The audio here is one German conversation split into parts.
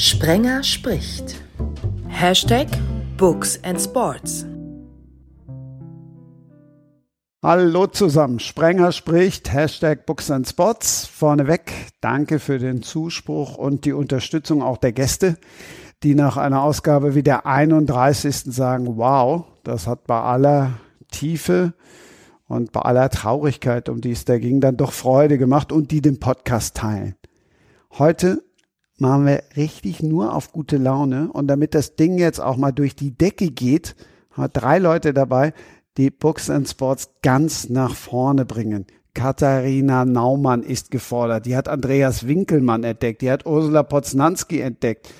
Sprenger spricht. Hashtag Books and Sports. Hallo zusammen, Sprenger spricht, Hashtag Books and Spots. Vorneweg, danke für den Zuspruch und die Unterstützung auch der Gäste, die nach einer Ausgabe wie der 31. sagen, wow, das hat bei aller Tiefe und bei aller Traurigkeit, um die es da ging, dann doch Freude gemacht und die den Podcast teilen. Heute machen wir richtig nur auf gute Laune und damit das Ding jetzt auch mal durch die Decke geht, hat drei Leute dabei, die Books and Sports ganz nach vorne bringen. Katharina Naumann ist gefordert. Die hat Andreas Winkelmann entdeckt. Die hat Ursula Poznanski entdeckt.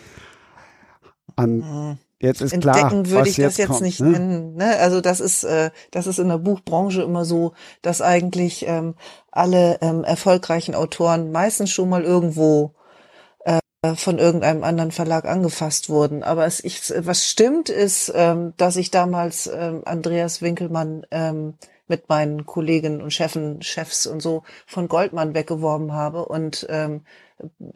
An, jetzt ist Entdecken klar, würde ich das jetzt kommt, nicht ne? nennen. Ne? Also das ist, äh, das ist in der Buchbranche immer so, dass eigentlich ähm, alle ähm, erfolgreichen Autoren meistens schon mal irgendwo von irgendeinem anderen Verlag angefasst wurden. Aber es, ich, was stimmt, ist, ähm, dass ich damals ähm, Andreas Winkelmann ähm, mit meinen Kolleginnen und Chefen, Chefs und so von Goldmann weggeworben habe und ähm,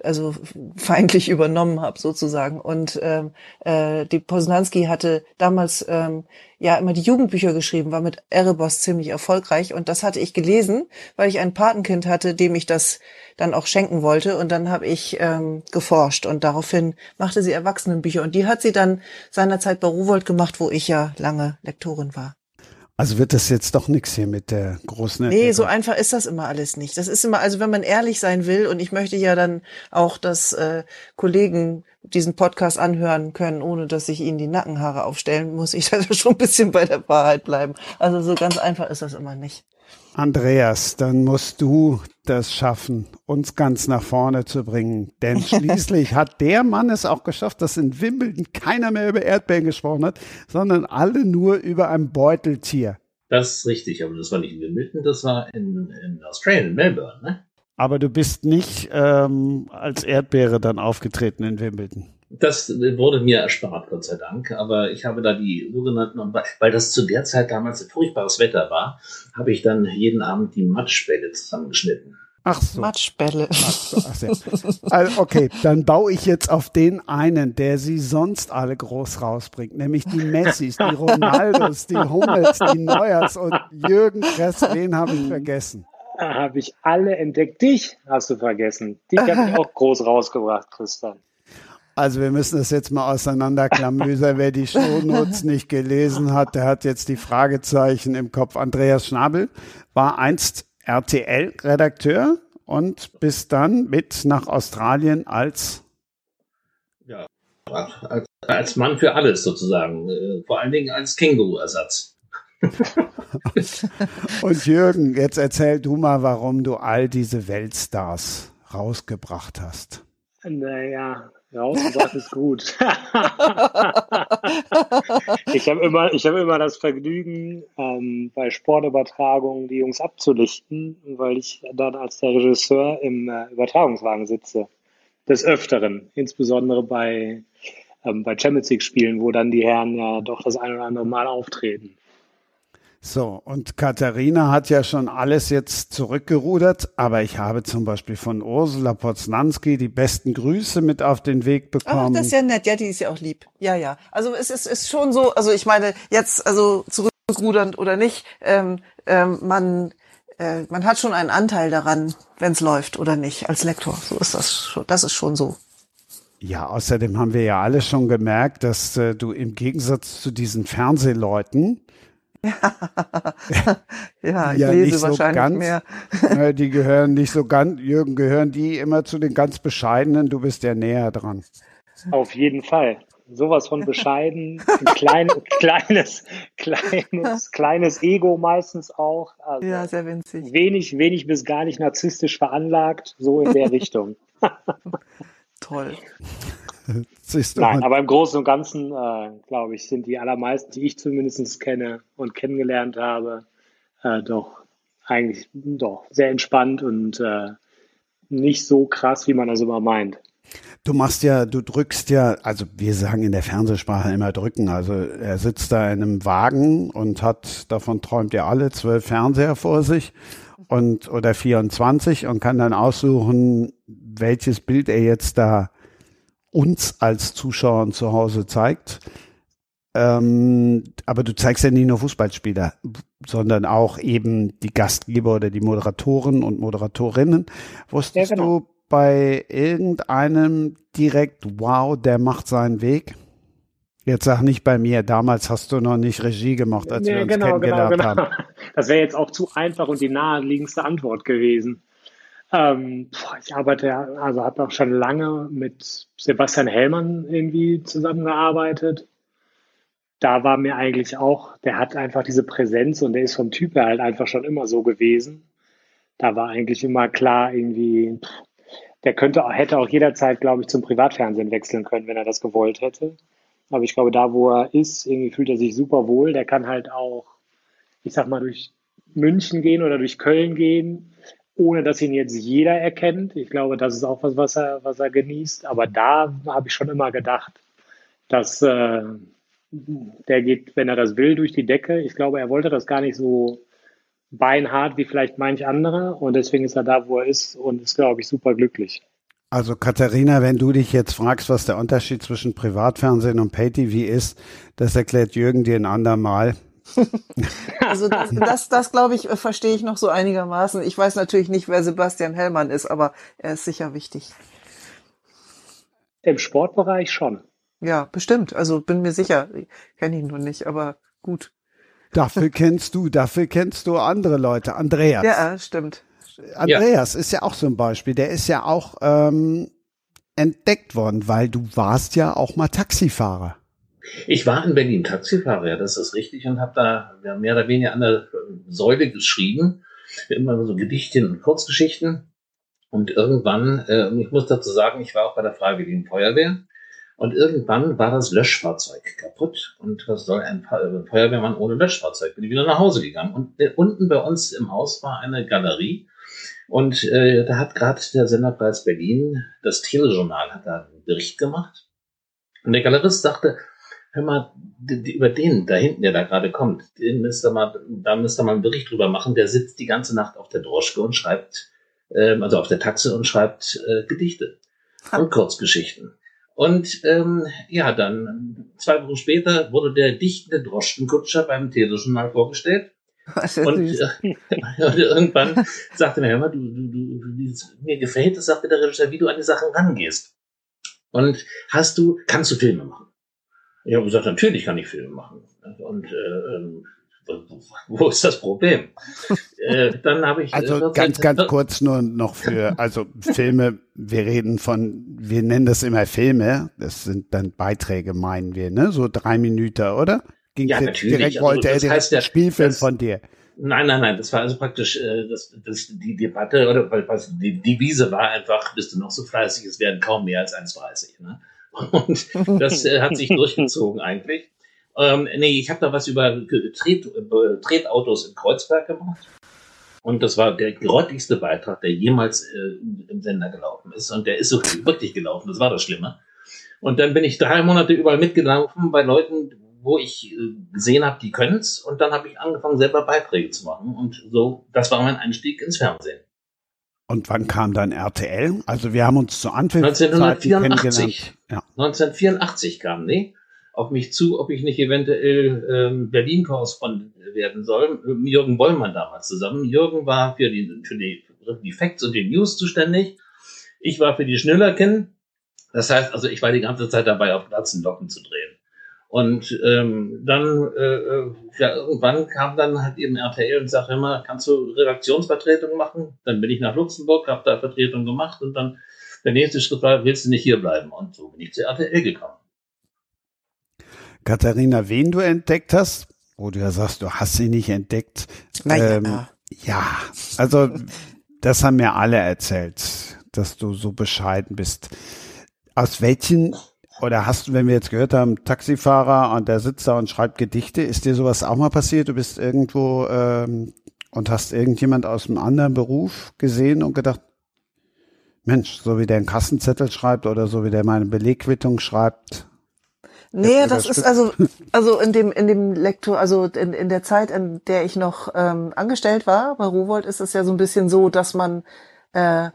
also feindlich übernommen habe sozusagen. Und ähm, äh, die Posnanski hatte damals ähm, ja immer die Jugendbücher geschrieben, war mit Erebos ziemlich erfolgreich und das hatte ich gelesen, weil ich ein Patenkind hatte, dem ich das dann auch schenken wollte und dann habe ich ähm, geforscht und daraufhin machte sie Erwachsenenbücher und die hat sie dann seinerzeit bei Rowold gemacht, wo ich ja lange Lektorin war. Also wird das jetzt doch nichts hier mit der großen Entdeckung. Nee, so einfach ist das immer alles nicht. Das ist immer, also wenn man ehrlich sein will, und ich möchte ja dann auch, dass äh, Kollegen diesen Podcast anhören können, ohne dass ich ihnen die Nackenhaare aufstellen, muss ich da schon ein bisschen bei der Wahrheit bleiben. Also so ganz einfach ist das immer nicht. Andreas, dann musst du das schaffen, uns ganz nach vorne zu bringen. Denn schließlich hat der Mann es auch geschafft, dass in Wimbledon keiner mehr über Erdbeeren gesprochen hat, sondern alle nur über ein Beuteltier. Das ist richtig, aber das war nicht in Wimbledon, das war in, in Australien, in Melbourne, ne? Aber du bist nicht ähm, als Erdbeere dann aufgetreten in Wimbledon. Das wurde mir erspart, Gott sei Dank. Aber ich habe da die sogenannten, weil das zu der Zeit damals furchtbares Wetter war, habe ich dann jeden Abend die Matschbälle zusammengeschnitten. Ach so. Matschbälle. Ach so, ach so. Also okay, dann baue ich jetzt auf den einen, der sie sonst alle groß rausbringt, nämlich die Messis, die Ronaldos, die Hummels, die Neuers und Jürgen Kress, wen habe ich vergessen? Habe ich alle entdeckt. Dich hast du vergessen. Dich habe ich auch groß rausgebracht, Christian. Also wir müssen das jetzt mal auseinanderklamüsern. Wer die Shownotes nicht gelesen hat, der hat jetzt die Fragezeichen im Kopf. Andreas Schnabel war einst RTL-Redakteur und bis dann mit nach Australien als ja, als, als Mann für alles sozusagen. Äh, vor allen Dingen als Känguru-Ersatz. und Jürgen, jetzt erzähl du mal, warum du all diese Weltstars rausgebracht hast. Naja, Rausgebracht ist gut. ich habe immer, ich habe immer das Vergnügen, ähm, bei Sportübertragungen die Jungs abzulichten, weil ich dann als der Regisseur im äh, Übertragungswagen sitze. Des Öfteren, insbesondere bei, ähm, bei Champions League Spielen, wo dann die Herren ja doch das ein oder andere Mal auftreten. So, und Katharina hat ja schon alles jetzt zurückgerudert, aber ich habe zum Beispiel von Ursula Poznanski die besten Grüße mit auf den Weg bekommen. Ach, das ist ja nett, ja, die ist ja auch lieb. Ja, ja. Also es ist, ist schon so, also ich meine, jetzt, also zurückrudernd oder nicht, ähm, ähm, man, äh, man hat schon einen Anteil daran, wenn es läuft oder nicht, als Lektor. So ist das schon, das ist schon so. Ja, außerdem haben wir ja alle schon gemerkt, dass äh, du im Gegensatz zu diesen Fernsehleuten ja, ich ja, lese so wahrscheinlich ganz, mehr. die gehören nicht so ganz, Jürgen, gehören die immer zu den ganz Bescheidenen. Du bist ja näher dran. Auf jeden Fall. Sowas von bescheiden, ein klein, kleines, kleines, kleines Ego meistens auch. Also ja, sehr winzig. Wenig, wenig bis gar nicht narzisstisch veranlagt, so in der Richtung. Toll. Nein, aber im Großen und Ganzen, äh, glaube ich, sind die allermeisten, die ich zumindest kenne und kennengelernt habe, äh, doch eigentlich doch sehr entspannt und äh, nicht so krass, wie man das immer meint. Du machst ja, du drückst ja, also wir sagen in der Fernsehsprache immer drücken. Also er sitzt da in einem Wagen und hat, davon träumt ihr alle, zwölf Fernseher vor sich und oder 24 und kann dann aussuchen, welches Bild er jetzt da uns als Zuschauern zu Hause zeigt. Ähm, aber du zeigst ja nicht nur Fußballspieler, sondern auch eben die Gastgeber oder die Moderatoren und Moderatorinnen. Wusstest ja, genau. du bei irgendeinem direkt, wow, der macht seinen Weg? Jetzt sag nicht bei mir, damals hast du noch nicht Regie gemacht, als nee, wir uns genau, genau kennengelernt genau, genau. haben. Das wäre jetzt auch zu einfach und die naheliegendste Antwort gewesen. Ähm, ich arbeite ja, also habe auch schon lange mit Sebastian Hellmann irgendwie zusammengearbeitet. Da war mir eigentlich auch, der hat einfach diese Präsenz und der ist vom Typ her halt einfach schon immer so gewesen. Da war eigentlich immer klar, irgendwie, der könnte, hätte auch jederzeit, glaube ich, zum Privatfernsehen wechseln können, wenn er das gewollt hätte. Aber ich glaube, da, wo er ist, irgendwie fühlt er sich super wohl. Der kann halt auch, ich sag mal, durch München gehen oder durch Köln gehen, ohne dass ihn jetzt jeder erkennt. Ich glaube, das ist auch was, was er, was er genießt. Aber da habe ich schon immer gedacht, dass äh, der geht, wenn er das will, durch die Decke. Ich glaube, er wollte das gar nicht so beinhart wie vielleicht manch andere. Und deswegen ist er da, wo er ist und ist, glaube ich, super glücklich. Also Katharina, wenn du dich jetzt fragst, was der Unterschied zwischen Privatfernsehen und Pay-TV ist, das erklärt Jürgen dir ein andermal. also das, das, das glaube ich, verstehe ich noch so einigermaßen. Ich weiß natürlich nicht, wer Sebastian Hellmann ist, aber er ist sicher wichtig. Im Sportbereich schon. Ja, bestimmt. Also bin mir sicher. Ich kenne ihn nur nicht, aber gut. Dafür kennst du, dafür kennst du andere Leute. Andreas. Ja, stimmt. Andreas ja. ist ja auch so ein Beispiel. Der ist ja auch ähm, entdeckt worden, weil du warst ja auch mal Taxifahrer. Ich war in Berlin Taxifahrer, ja, das ist richtig, und habe da ja, mehr oder weniger an der Säule geschrieben. Immer so Gedichte und Kurzgeschichten. Und irgendwann, äh, ich muss dazu sagen, ich war auch bei der Freiwilligen Feuerwehr. Und irgendwann war das Löschfahrzeug kaputt. Und was soll ein Feuerwehrmann ohne Löschfahrzeug? Bin ich wieder nach Hause gegangen. Und äh, unten bei uns im Haus war eine Galerie. Und äh, da hat gerade der Senderpreis Berlin, das Telejournal, hat da einen Bericht gemacht. Und der Galerist sagte, hör mal, die, die, über den da hinten, der da gerade kommt, den müsst ihr mal, da müsst ihr mal einen Bericht drüber machen. Der sitzt die ganze Nacht auf der Droschke und schreibt, ähm, also auf der Taxe und schreibt äh, Gedichte und Kurzgeschichten. Und ähm, ja, dann zwei Wochen später wurde der dichtende Droschkenkutscher beim Telejournal vorgestellt. Und, äh, und, irgendwann sagte mir, hör mal, du, du, du, mir gefällt es, sagte der Regisseur, wie du an die Sachen rangehst. Und hast du, kannst du Filme machen? Ich habe gesagt, natürlich kann ich Filme machen. Und äh, ähm, wo ist das Problem? äh, dann habe ich. Also äh, ganz, ganz kurz nur noch für, also Filme, wir reden von, wir nennen das immer Filme, das sind dann Beiträge, meinen wir, ne? So drei Minuten, oder? Ging ja, natürlich. Direkt also, wollte er den heißt Spielfilm das, von dir. Nein, nein, nein, das war also praktisch äh, das, das, die Debatte oder was, die, Wiese war einfach, bist du noch so fleißig, es werden kaum mehr als 1,30. Ne? Und das äh, hat sich durchgezogen eigentlich. Ähm, nee, ich habe da was über Tret, Tretautos in Kreuzberg gemacht. Und das war der grottigste Beitrag, der jemals äh, im Sender gelaufen ist. Und der ist so wirklich gelaufen, das war das Schlimme. Und dann bin ich drei Monate überall mitgelaufen bei Leuten, wo ich äh, gesehen habe, die können's. Und dann habe ich angefangen, selber Beiträge zu machen. Und so, das war mein Einstieg ins Fernsehen. Und wann kam dann RTL? Also wir haben uns zu Anfang 1984. Ja. 1984 kam, nee auf mich zu, ob ich nicht eventuell ähm, Berlin-Korrespondent werden soll. Mit Jürgen Bollmann damals zusammen. Jürgen war für die, für die, die Facts und die News zuständig. Ich war für die Schnüllerken. Das heißt, also ich war die ganze Zeit dabei, auf Platzen Locken zu drehen. Und ähm, dann, äh, äh, ja, irgendwann kam dann halt eben RTL und sagte immer, kannst du Redaktionsvertretung machen? Dann bin ich nach Luxemburg, habe da Vertretung gemacht und dann der nächste Schritt war, willst du nicht hier bleiben? Und so bin ich zu RTL gekommen. Katharina, wen du entdeckt hast, wo du ja sagst, du hast sie nicht entdeckt. Naja. Ähm, ja, also das haben mir alle erzählt, dass du so bescheiden bist. Aus welchen oder hast du, wenn wir jetzt gehört haben, Taxifahrer und der sitzt da und schreibt Gedichte, ist dir sowas auch mal passiert? Du bist irgendwo ähm, und hast irgendjemand aus einem anderen Beruf gesehen und gedacht, Mensch, so wie der einen Kassenzettel schreibt oder so wie der meine Belegquittung schreibt, Nee, das ist also, also in dem, in dem Lektor, also in, in der Zeit, in der ich noch ähm, angestellt war bei Rowold, ist es ja so ein bisschen so, dass man äh,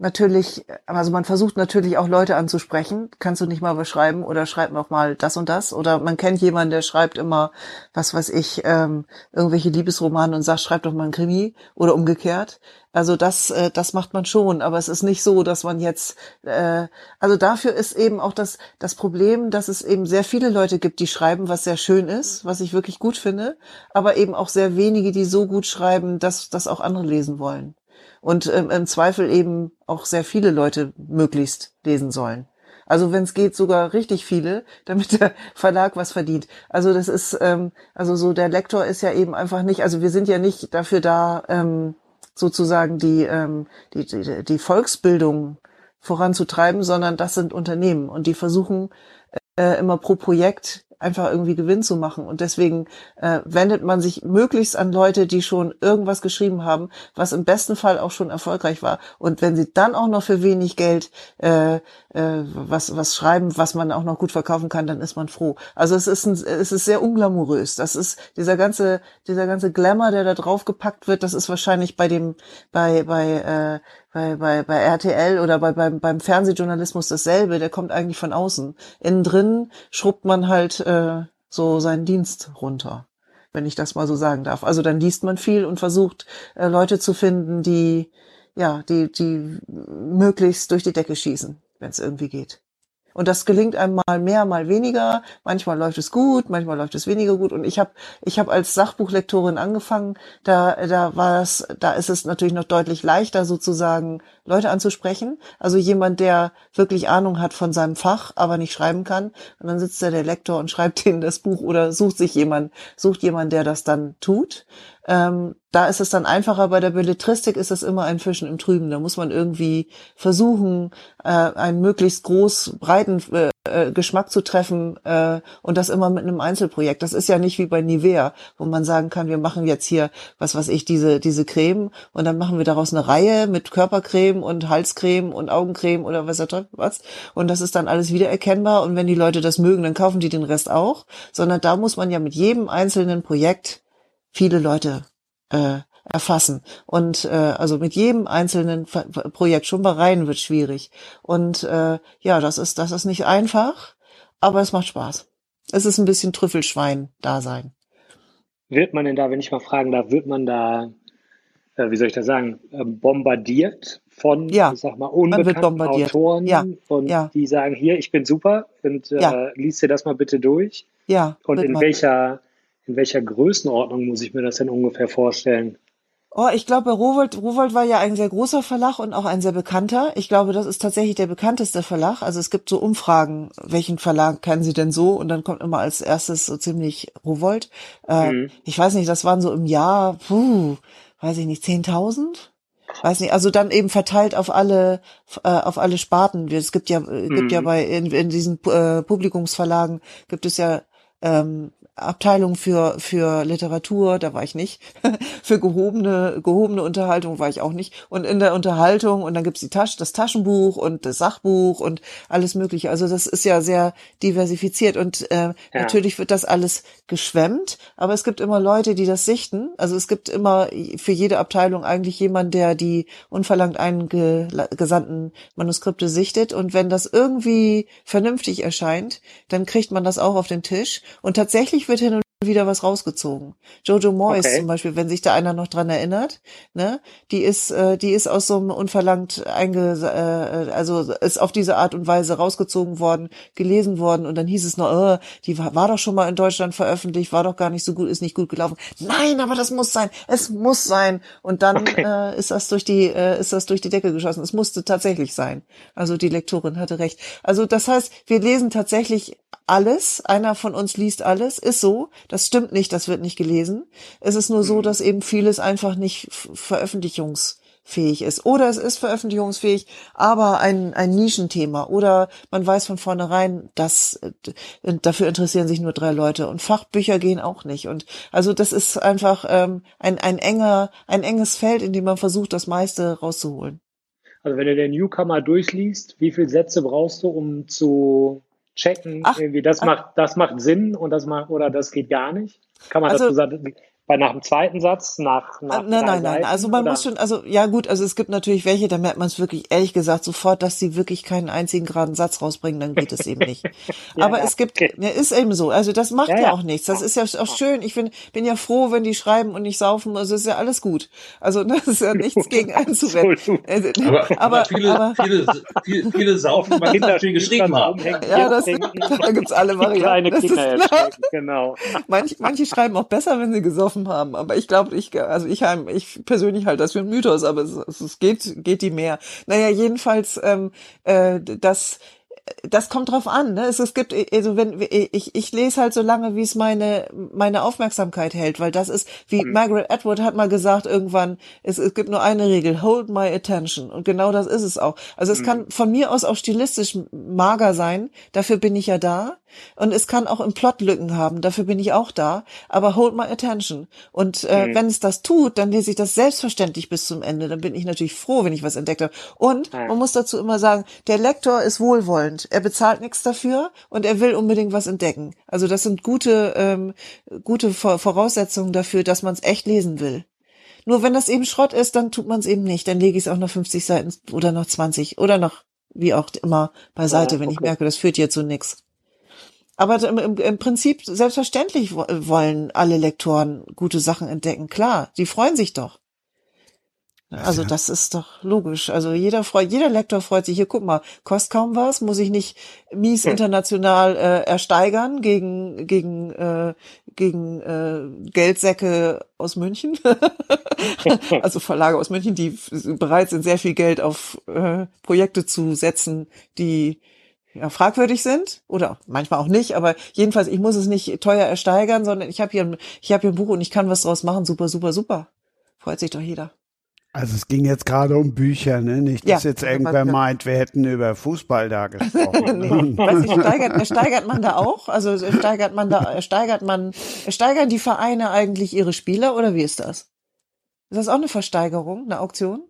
natürlich, also man versucht natürlich auch Leute anzusprechen. Kannst du nicht mal was schreiben oder schreib noch mal das und das? Oder man kennt jemanden, der schreibt immer, was weiß ich, ähm, irgendwelche Liebesromane und sagt, schreib doch mal ein Krimi oder umgekehrt. Also das, äh, das macht man schon, aber es ist nicht so, dass man jetzt, äh, also dafür ist eben auch das, das Problem, dass es eben sehr viele Leute gibt, die schreiben, was sehr schön ist, was ich wirklich gut finde, aber eben auch sehr wenige, die so gut schreiben, dass das auch andere lesen wollen und ähm, im Zweifel eben auch sehr viele Leute möglichst lesen sollen. Also wenn es geht, sogar richtig viele, damit der Verlag was verdient. Also das ist, ähm, also so der Lektor ist ja eben einfach nicht, also wir sind ja nicht dafür da, ähm, sozusagen die, ähm, die, die, die Volksbildung voranzutreiben, sondern das sind Unternehmen und die versuchen äh, immer pro Projekt einfach irgendwie Gewinn zu machen. Und deswegen äh, wendet man sich möglichst an Leute, die schon irgendwas geschrieben haben, was im besten Fall auch schon erfolgreich war. Und wenn sie dann auch noch für wenig Geld äh, äh, was, was schreiben, was man auch noch gut verkaufen kann, dann ist man froh. Also es ist, ein, es ist sehr unglamourös. Das ist dieser ganze, dieser ganze Glamour, der da drauf gepackt wird, das ist wahrscheinlich bei dem, bei, bei, äh, bei, bei, bei RTL oder bei, beim, beim Fernsehjournalismus dasselbe, der kommt eigentlich von außen. Innen drin schrubbt man halt äh, so seinen Dienst runter, wenn ich das mal so sagen darf. Also dann liest man viel und versucht, äh, Leute zu finden, die, ja, die, die möglichst durch die Decke schießen, wenn es irgendwie geht. Und das gelingt einmal mehr, mal weniger. Manchmal läuft es gut, manchmal läuft es weniger gut. Und ich habe ich hab als Sachbuchlektorin angefangen. Da, da war es, da ist es natürlich noch deutlich leichter, sozusagen Leute anzusprechen. Also jemand, der wirklich Ahnung hat von seinem Fach, aber nicht schreiben kann. Und dann sitzt da der Lektor und schreibt denen das Buch oder sucht sich jemand, sucht jemand, der das dann tut. Ähm, da ist es dann einfacher. Bei der Belletristik ist es immer ein Fischen im Trüben. Da muss man irgendwie versuchen, äh, einen möglichst groß breiten äh, äh, Geschmack zu treffen äh, und das immer mit einem Einzelprojekt. Das ist ja nicht wie bei Nivea, wo man sagen kann, wir machen jetzt hier, was weiß ich, diese, diese Creme und dann machen wir daraus eine Reihe mit Körpercreme und Halscreme und Augencreme oder was auch was. Und das ist dann alles wiedererkennbar und wenn die Leute das mögen, dann kaufen die den Rest auch. Sondern da muss man ja mit jedem einzelnen Projekt viele Leute äh, erfassen. Und äh, also mit jedem einzelnen Projekt, schon bei Reihen wird schwierig. Und äh, ja, das ist, das ist nicht einfach, aber es macht Spaß. Es ist ein bisschen Trüffelschwein-Dasein. Wird man denn da, wenn ich mal fragen darf, wird man da, äh, wie soll ich das sagen, äh, bombardiert von, ja, ich sag mal, unbekannten Autoren ja, und ja. die sagen, hier, ich bin super und äh, liest dir das mal bitte durch. Ja. Und in welcher, in welcher Größenordnung muss ich mir das denn ungefähr vorstellen? Oh, ich glaube, Rowold, Rowold war ja ein sehr großer Verlag und auch ein sehr bekannter. Ich glaube, das ist tatsächlich der bekannteste Verlag. Also es gibt so Umfragen, welchen Verlag kennen Sie denn so? Und dann kommt immer als erstes so ziemlich Rowold. Äh, Mhm. Ich weiß nicht, das waren so im Jahr, puh, weiß ich nicht, 10.000? Weiß nicht, also dann eben verteilt auf alle, äh, auf alle Sparten. Es gibt ja, äh, gibt ja Mhm. bei, in, in diesen äh, Publikumsverlagen gibt es ja ähm, Abteilung für für Literatur, da war ich nicht. für gehobene gehobene Unterhaltung war ich auch nicht. Und in der Unterhaltung und dann gibt's die Tasche, das Taschenbuch und das Sachbuch und alles Mögliche. Also das ist ja sehr diversifiziert und äh, natürlich wird das alles geschwemmt, aber es gibt immer Leute, die das sichten. Also es gibt immer für jede Abteilung eigentlich jemand, der die unverlangt eingesandten Manuskripte sichtet und wenn das irgendwie vernünftig erscheint, dann kriegt man das auch auf den Tisch und tatsächlich wird hin und wieder was rausgezogen. Jojo Moyes Okay. zum Beispiel, wenn sich da einer noch dran erinnert, ne, die ist, äh, die ist aus so einem unverlangt einge, äh, also ist auf diese Art und Weise rausgezogen worden, gelesen worden und dann hieß es noch, äh, die war, war doch schon mal in Deutschland veröffentlicht, war doch gar nicht so gut, ist nicht gut gelaufen. Nein, aber das muss sein, es muss sein. Und dann Okay. äh, ist das durch die, äh, ist das durch die Decke geschossen. Es musste tatsächlich sein. Also die Lektorin hatte recht. Also das heißt, wir lesen tatsächlich alles. Einer von uns liest alles. Ist so. Das stimmt nicht. Das wird nicht gelesen. Es ist nur so, dass eben vieles einfach nicht veröffentlichungsfähig ist. Oder es ist veröffentlichungsfähig, aber ein, ein Nischenthema. Oder man weiß von vornherein, dass äh, dafür interessieren sich nur drei Leute. Und Fachbücher gehen auch nicht. Und also das ist einfach ähm, ein, ein enger, ein enges Feld, in dem man versucht, das meiste rauszuholen. Also wenn du den Newcomer durchliest, wie viele Sätze brauchst du, um zu checken, Ach, irgendwie das ach. macht, das macht Sinn und das macht oder das geht gar nicht? Kann man Also- dazu sagen, Weil nach dem zweiten Satz, nach, nach äh, Nein, nein, nein. Also man oder? muss schon, also ja gut, also es gibt natürlich welche, da merkt man es wirklich ehrlich gesagt sofort, dass sie wirklich keinen einzigen geraden Satz rausbringen, dann geht es eben nicht. ja, Aber es gibt, okay. ja, ist eben so. Also das macht ja, ja auch nichts. Das ist ja auch schön. Ich bin, bin ja froh, wenn die schreiben und nicht saufen. Also ist ja alles gut. Also das ist ja nichts gegen einzuwenden. Also, aber, aber, viele, aber, viele, viele, viele saufen, weil Kinder viel geschrieben haben. Ja, das, da gibt's alle Varianten. Kleine Kinder genau. Manche, manche schreiben auch besser, wenn sie gesoffen haben. Aber ich glaube, ich, also ich, ich persönlich halte das für ein Mythos, aber es, es geht, geht die mehr. Naja, jedenfalls, ähm, äh, das, das kommt drauf an. Ne? Es, es gibt, also wenn ich, ich lese halt so lange, wie es meine meine Aufmerksamkeit hält, weil das ist, wie mhm. Margaret Atwood hat mal gesagt irgendwann, es, es gibt nur eine Regel: Hold my attention. Und genau das ist es auch. Also es mhm. kann von mir aus auch stilistisch mager sein. Dafür bin ich ja da. Und es kann auch im Plot Lücken haben, dafür bin ich auch da, aber hold my attention. Und äh, mhm. wenn es das tut, dann lese ich das selbstverständlich bis zum Ende. Dann bin ich natürlich froh, wenn ich was entdeckt habe. Und man muss dazu immer sagen, der Lektor ist wohlwollend. Er bezahlt nichts dafür und er will unbedingt was entdecken. Also das sind gute, ähm, gute Voraussetzungen dafür, dass man es echt lesen will. Nur wenn das eben Schrott ist, dann tut man es eben nicht. Dann lege ich es auch noch 50 Seiten oder noch 20 oder noch wie auch immer beiseite, ja, okay. wenn ich merke, das führt hier zu nichts. Aber im, im Prinzip selbstverständlich wollen alle Lektoren gute Sachen entdecken. Klar, die freuen sich doch. Also das ist doch logisch. Also jeder freut, jeder Lektor freut sich. Hier, guck mal, kostet kaum was, muss ich nicht mies international äh, ersteigern gegen gegen äh, gegen äh, Geldsäcke aus München. also Verlage aus München, die bereit sind, sehr viel Geld auf äh, Projekte zu setzen, die ja, fragwürdig sind oder manchmal auch nicht, aber jedenfalls, ich muss es nicht teuer ersteigern, sondern ich habe hier, ein, ich habe hier ein Buch und ich kann was draus machen. Super, super, super. Freut sich doch jeder. Also es ging jetzt gerade um Bücher, ne? Nicht, dass ja, jetzt irgendwer meint, wir hätten über Fußball da gesprochen. nee. Weiß ich, steigert, steigert man da auch? Also steigert man da, steigert man, steigern die Vereine eigentlich ihre Spieler oder wie ist das? Ist das auch eine Versteigerung, eine Auktion?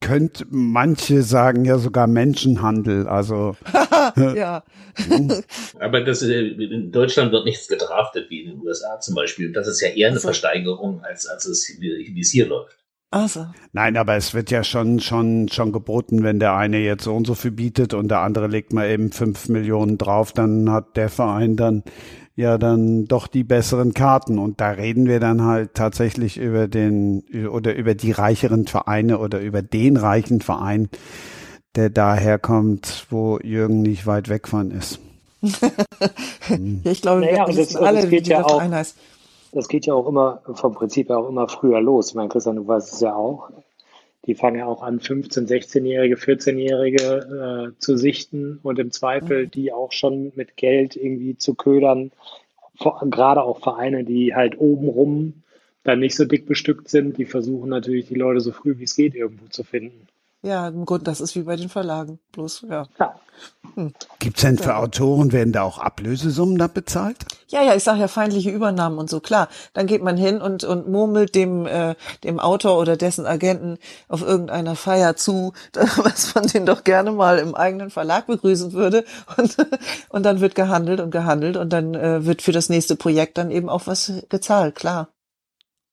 Könnte manche sagen ja sogar Menschenhandel, also ja. Aber das äh, in Deutschland wird nichts gedraftet wie in den USA zum Beispiel. Das ist ja eher eine also. Versteigerung als als es wie es hier läuft. Also. Nein, aber es wird ja schon, schon, schon geboten, wenn der eine jetzt so und so viel bietet und der andere legt mal eben fünf Millionen drauf, dann hat der Verein dann ja dann doch die besseren Karten. Und da reden wir dann halt tatsächlich über den oder über die reicheren Vereine oder über den reichen Verein, der daherkommt, wo Jürgen nicht weit weg von ist. ja, ich glaube, naja, wir das, alle, das geht ja auch, Das geht ja auch immer vom Prinzip ja auch immer früher los. Ich meine, Christian, du weißt es ja auch. Die fangen ja auch an, 15-, 16-Jährige, 14-Jährige äh, zu sichten und im Zweifel mhm. die auch schon mit Geld irgendwie zu ködern. Vor, gerade auch Vereine, die halt obenrum dann nicht so dick bestückt sind, die versuchen natürlich die Leute so früh wie es geht irgendwo zu finden. Ja, im Grunde, das ist wie bei den Verlagen. Bloß, ja. ja. Hm. Gibt's denn für Autoren, werden da auch Ablösesummen da bezahlt? Ja, ja, ich sage ja feindliche Übernahmen und so, klar. Dann geht man hin und, und murmelt dem, äh, dem Autor oder dessen Agenten auf irgendeiner Feier zu, was man den doch gerne mal im eigenen Verlag begrüßen würde. Und, und dann wird gehandelt und gehandelt und dann äh, wird für das nächste Projekt dann eben auch was gezahlt, klar.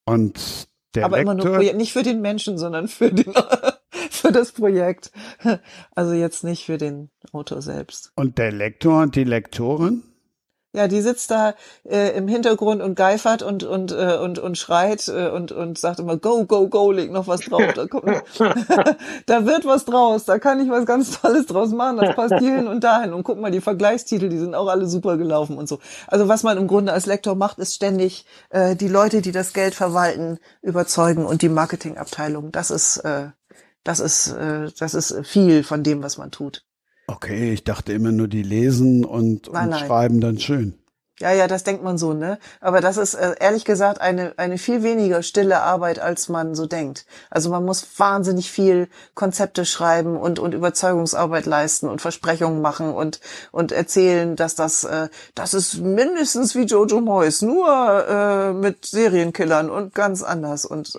Und der Aber Lektor? immer nur Projekt, nicht für den Menschen, sondern für den für das Projekt. Also jetzt nicht für den Autor selbst. Und der Lektor und die Lektorin? Ja, die sitzt da äh, im Hintergrund und geifert und und äh, und und schreit äh, und und sagt immer Go Go Go, leg noch was drauf. Da, kommt, da wird was draus. Da kann ich was ganz Tolles draus machen. Das passt hierhin und dahin. Und guck mal, die Vergleichstitel, die sind auch alle super gelaufen und so. Also was man im Grunde als Lektor macht, ist ständig äh, die Leute, die das Geld verwalten, überzeugen und die Marketingabteilung. Das ist äh, das ist, äh, das ist viel von dem, was man tut. Okay, ich dachte immer nur, die lesen und, nein, und nein. schreiben dann schön. Ja, ja, das denkt man so, ne? Aber das ist äh, ehrlich gesagt eine eine viel weniger stille Arbeit, als man so denkt. Also man muss wahnsinnig viel Konzepte schreiben und und Überzeugungsarbeit leisten und Versprechungen machen und und erzählen, dass das äh, das ist mindestens wie Jojo Moyes, nur äh, mit Serienkillern und ganz anders und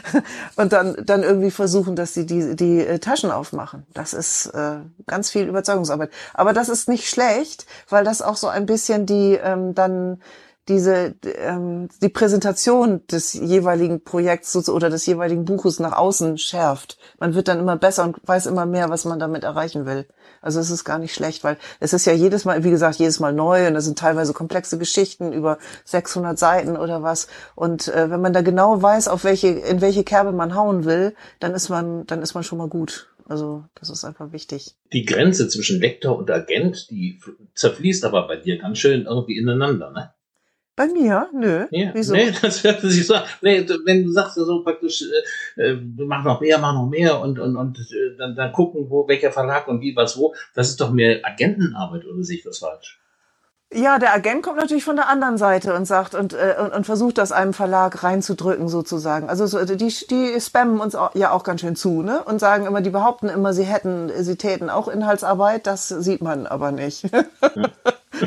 und dann dann irgendwie versuchen, dass sie die die äh, Taschen aufmachen. Das ist äh, ganz viel Überzeugungsarbeit. Aber das ist nicht schlecht, weil das auch so ein bisschen die äh, ähm, dann diese ähm, die Präsentation des jeweiligen Projekts oder des jeweiligen Buches nach außen schärft. Man wird dann immer besser und weiß immer mehr, was man damit erreichen will. Also es ist gar nicht schlecht, weil es ist ja jedes Mal, wie gesagt, jedes Mal neu und es sind teilweise komplexe Geschichten über 600 Seiten oder was. Und äh, wenn man da genau weiß, auf welche in welche Kerbe man hauen will, dann ist man dann ist man schon mal gut. Also das ist einfach wichtig. Die Grenze zwischen Lektor und Agent, die zerfließt aber bei dir ganz schön irgendwie ineinander, ne? Bei mir? Nö. Ja. Wieso? Nee, das hört sich so Nee, wenn du sagst so praktisch, äh, äh, mach noch mehr, mach noch mehr und, und, und äh, dann, dann gucken, wo welcher Verlag und wie, was, wo, das ist doch mehr Agentenarbeit, oder sehe ich das falsch? Ja, der Agent kommt natürlich von der anderen Seite und sagt und, äh, und, und versucht das einem Verlag reinzudrücken sozusagen. Also so, die, die spammen uns auch, ja auch ganz schön zu, ne? Und sagen immer, die behaupten immer, sie hätten, sie täten auch Inhaltsarbeit. Das sieht man aber nicht.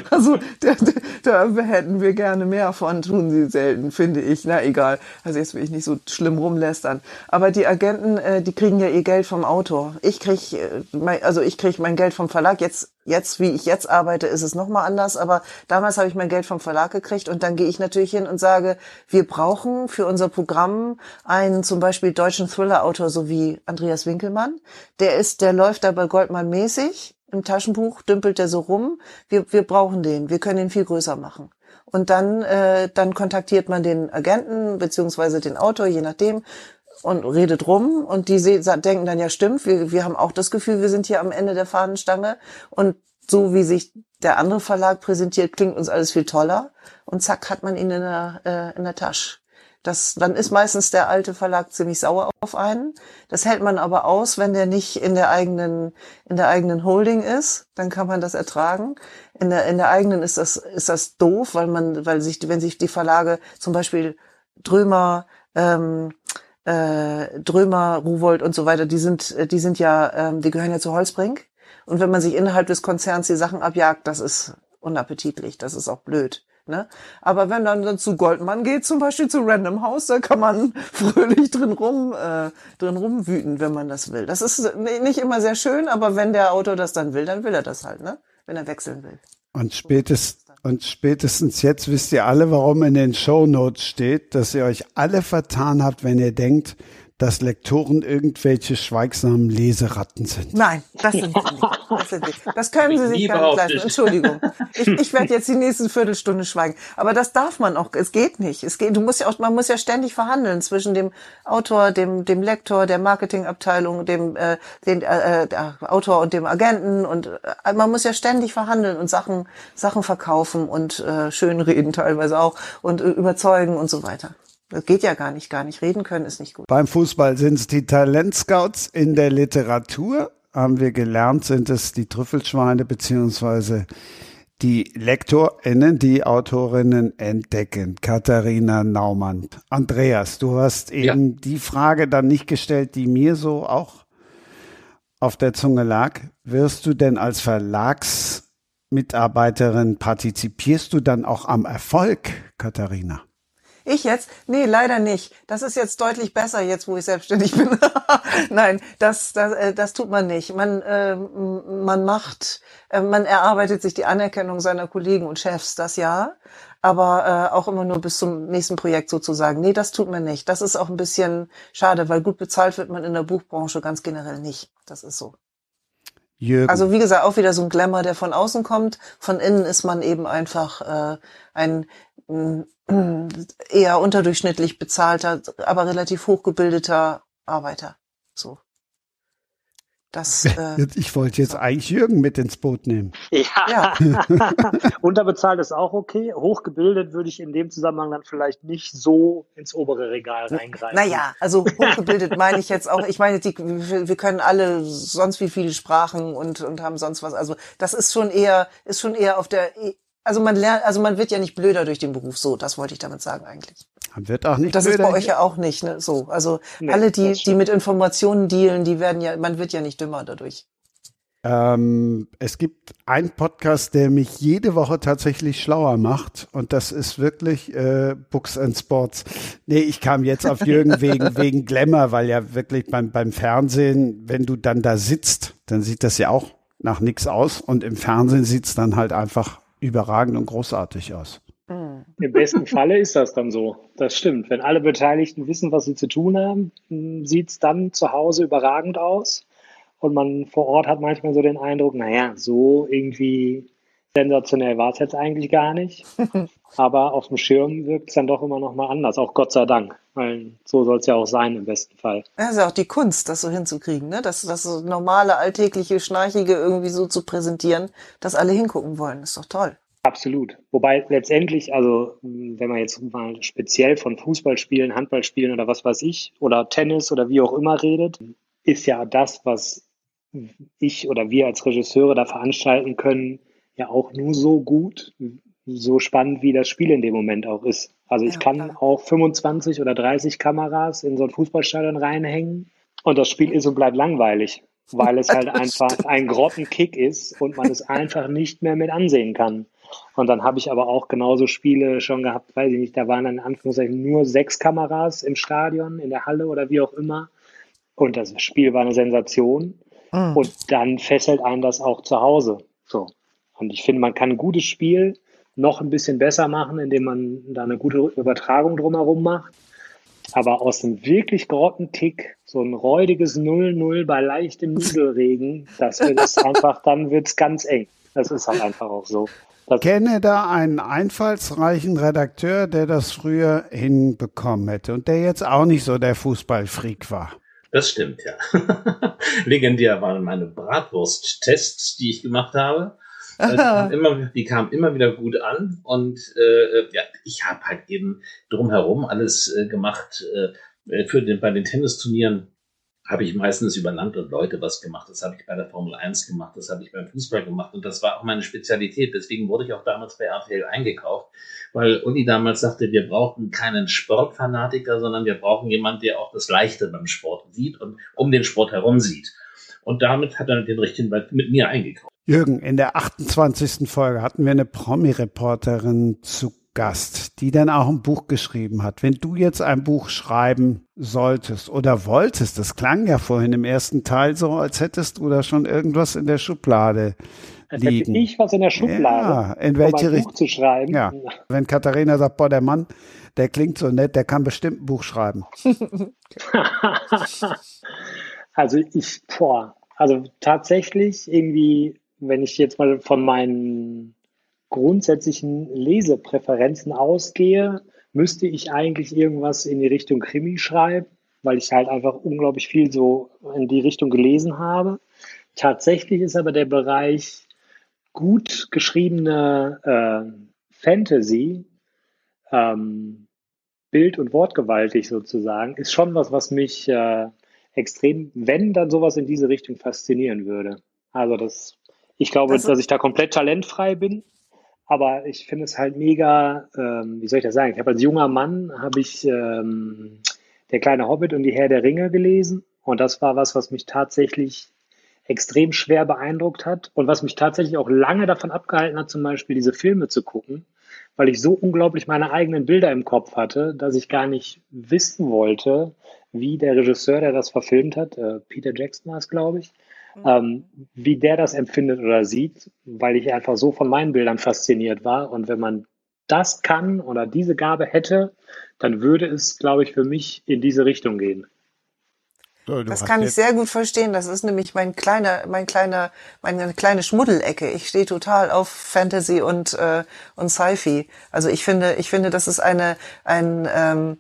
Also da, da, da hätten wir gerne mehr von, tun sie selten, finde ich. Na egal. Also jetzt will ich nicht so schlimm rumlästern. Aber die Agenten, äh, die kriegen ja ihr Geld vom Autor. Ich krieg, äh, also ich krieg mein Geld vom Verlag. Jetzt, jetzt, wie ich jetzt arbeite, ist es nochmal anders. Aber damals habe ich mein Geld vom Verlag gekriegt und dann gehe ich natürlich hin und sage, wir brauchen für unser Programm einen zum Beispiel deutschen Thriller-Autor, so wie Andreas Winkelmann. Der ist, der läuft da bei Goldmann mäßig im Taschenbuch dümpelt der so rum. Wir, wir brauchen den. Wir können ihn viel größer machen. Und dann, äh, dann kontaktiert man den Agenten beziehungsweise den Autor, je nachdem, und redet rum. Und die denken dann, ja stimmt, wir, wir haben auch das Gefühl, wir sind hier am Ende der Fahnenstange. Und so wie sich der andere Verlag präsentiert, klingt uns alles viel toller. Und zack, hat man ihn in der, äh, in der Tasche. Das, dann ist meistens der alte Verlag ziemlich sauer auf einen. Das hält man aber aus, wenn der nicht in der eigenen, in der eigenen Holding ist. Dann kann man das ertragen. In der, in der eigenen ist das, ist das doof, weil man, weil sich, wenn sich die Verlage zum Beispiel Drömer, ähm, äh, Drömer, Ruwold und so weiter, die sind, die sind ja, ähm, die gehören ja zu Holzbrink. Und wenn man sich innerhalb des Konzerns die Sachen abjagt, das ist unappetitlich, das ist auch blöd. Ne? Aber wenn dann zu Goldmann geht, zum Beispiel zu Random House, da kann man fröhlich drin rum, äh, drin rumwüten, wenn man das will. Das ist nicht immer sehr schön, aber wenn der Autor das dann will, dann will er das halt, ne? Wenn er wechseln will. Und spätestens, und spätestens jetzt wisst ihr alle, warum in den Show Notes steht, dass ihr euch alle vertan habt, wenn ihr denkt, dass Lektoren irgendwelche schweigsamen Leseratten sind. Nein, das sind sie nicht. Das, sind sie. das können sie sich gar nicht leisten. Entschuldigung. Ich, ich werde jetzt die nächsten Viertelstunde schweigen. Aber das darf man auch. Es geht nicht. Es geht, du musst ja auch, man muss ja ständig verhandeln zwischen dem Autor, dem, dem Lektor, der Marketingabteilung, dem, äh, den, äh, äh der Autor und dem Agenten und äh, man muss ja ständig verhandeln und Sachen, Sachen verkaufen und äh, schönreden teilweise auch und äh, überzeugen und so weiter. Das geht ja gar nicht, gar nicht. Reden können ist nicht gut. Beim Fußball sind es die Talentscouts. In der Literatur haben wir gelernt, sind es die Trüffelschweine beziehungsweise die LektorInnen, die Autorinnen entdecken. Katharina Naumann. Andreas, du hast eben ja. die Frage dann nicht gestellt, die mir so auch auf der Zunge lag. Wirst du denn als Verlagsmitarbeiterin, partizipierst du dann auch am Erfolg, Katharina? Ich jetzt? Nee, leider nicht. Das ist jetzt deutlich besser, jetzt wo ich selbstständig bin. Nein, das, das, äh, das tut man nicht. Man, äh, man macht, äh, man erarbeitet sich die Anerkennung seiner Kollegen und Chefs, das ja, aber äh, auch immer nur bis zum nächsten Projekt sozusagen. Nee, das tut man nicht. Das ist auch ein bisschen schade, weil gut bezahlt wird man in der Buchbranche ganz generell nicht. Das ist so. Jürgen. Also wie gesagt, auch wieder so ein Glamour, der von außen kommt. Von innen ist man eben einfach äh, ein eher unterdurchschnittlich bezahlter, aber relativ hochgebildeter Arbeiter. So. Das, äh, ich wollte jetzt eigentlich Jürgen mit ins Boot nehmen. Ja. ja. Unterbezahlt ist auch okay. Hochgebildet würde ich in dem Zusammenhang dann vielleicht nicht so ins obere Regal reingreifen. Naja, also hochgebildet meine ich jetzt auch. Ich meine, die, wir können alle sonst wie viele Sprachen und, und haben sonst was. Also das ist schon eher, ist schon eher auf der also man lernt, also man wird ja nicht blöder durch den Beruf. So, das wollte ich damit sagen eigentlich. Man wird auch nicht. Das ist bei euch ja auch nicht, ne? So, also nee, alle, die, die mit Informationen dealen, die werden ja, man wird ja nicht dümmer dadurch. Ähm, es gibt einen Podcast, der mich jede Woche tatsächlich schlauer macht und das ist wirklich äh, Books and Sports. Nee, ich kam jetzt auf Jürgen wegen, wegen Glamour, weil ja wirklich beim, beim Fernsehen, wenn du dann da sitzt, dann sieht das ja auch nach nichts aus und im Fernsehen sieht's dann halt einfach überragend und großartig aus. Mhm. Im besten Falle ist das dann so. Das stimmt. Wenn alle Beteiligten wissen, was sie zu tun haben, sieht es dann zu Hause überragend aus. Und man vor Ort hat manchmal so den Eindruck, naja, so irgendwie sensationell war es jetzt eigentlich gar nicht. Aber auf dem Schirm wirkt es dann doch immer noch mal anders, auch Gott sei Dank, weil so soll es ja auch sein im besten Fall. Das ist ja auch die Kunst, das so hinzukriegen, ne? das, das normale, alltägliche, Schnarchige irgendwie so zu präsentieren, dass alle hingucken wollen. Das ist doch toll. Absolut. Wobei letztendlich, also wenn man jetzt mal speziell von Fußballspielen, Handballspielen oder was weiß ich, oder Tennis oder wie auch immer redet, ist ja das, was ich oder wir als Regisseure da veranstalten können, ja auch nur so gut, so spannend, wie das Spiel in dem Moment auch ist. Also ich ja, kann klar. auch 25 oder 30 Kameras in so ein Fußballstadion reinhängen und das Spiel ist und bleibt langweilig, weil es halt einfach ein Grottenkick ist und man es einfach nicht mehr mit ansehen kann. Und dann habe ich aber auch genauso Spiele schon gehabt, weiß ich nicht, da waren dann in Anführungszeichen nur sechs Kameras im Stadion, in der Halle oder wie auch immer. Und das Spiel war eine Sensation. Mhm. Und dann fesselt einen das auch zu Hause. So. Und ich finde, man kann ein gutes Spiel noch ein bisschen besser machen, indem man da eine gute Übertragung drumherum macht. Aber aus einem wirklich Grottentick, so ein räudiges 0-0 bei leichtem Nieselregen, das wird es einfach, dann wird es ganz eng. Das ist halt einfach auch so. Ich kenne da einen einfallsreichen Redakteur, der das früher hinbekommen hätte und der jetzt auch nicht so der Fußballfreak war. Das stimmt, ja. Legendär waren meine Bratwurst-Tests, die ich gemacht habe. Die kamen, immer, die kamen immer wieder gut an und äh, ja, ich habe halt eben drumherum alles äh, gemacht äh, für den, bei den Tennisturnieren habe ich meistens über Land und Leute was gemacht. Das habe ich bei der Formel 1 gemacht, das habe ich beim Fußball gemacht und das war auch meine Spezialität. Deswegen wurde ich auch damals bei RTL eingekauft, weil Uni damals sagte, wir brauchen keinen Sportfanatiker, sondern wir brauchen jemanden, der auch das Leichte beim Sport sieht und um den Sport herum sieht. Und damit hat er den richtigen mit mir eingekauft. Jürgen, in der 28. Folge hatten wir eine Promi-Reporterin zu Gast, die dann auch ein Buch geschrieben hat. Wenn du jetzt ein Buch schreiben solltest oder wolltest, das klang ja vorhin im ersten Teil so, als hättest du da schon irgendwas in der Schublade als liegen. Hätte ich was in der Schublade, ja, in welche Richtung zu schreiben. Ja. Wenn Katharina sagt, boah, der Mann, der klingt so nett, der kann bestimmt ein Buch schreiben. also ich, boah, also tatsächlich irgendwie wenn ich jetzt mal von meinen grundsätzlichen Lesepräferenzen ausgehe, müsste ich eigentlich irgendwas in die Richtung Krimi schreiben, weil ich halt einfach unglaublich viel so in die Richtung gelesen habe. Tatsächlich ist aber der Bereich gut geschriebene äh, Fantasy, ähm, Bild- und Wortgewaltig sozusagen, ist schon was, was mich äh, extrem, wenn dann sowas in diese Richtung faszinieren würde. Also das ich glaube, also, dass ich da komplett talentfrei bin. Aber ich finde es halt mega, ähm, wie soll ich das sagen? Ich habe als junger Mann habe ich ähm, Der kleine Hobbit und die Herr der Ringe gelesen. Und das war was, was mich tatsächlich extrem schwer beeindruckt hat und was mich tatsächlich auch lange davon abgehalten hat, zum Beispiel diese Filme zu gucken, weil ich so unglaublich meine eigenen Bilder im Kopf hatte, dass ich gar nicht wissen wollte, wie der Regisseur, der das verfilmt hat, äh, Peter Jackson war es, glaube ich, ähm, wie der das empfindet oder sieht, weil ich einfach so von meinen Bildern fasziniert war. Und wenn man das kann oder diese Gabe hätte, dann würde es, glaube ich, für mich in diese Richtung gehen. So, das kann ich sehr gut verstehen. Das ist nämlich mein kleiner, mein kleiner, meine kleine Schmuddelecke. Ich stehe total auf Fantasy und äh, und Sci-Fi. Also ich finde, ich finde, das ist eine ein ähm,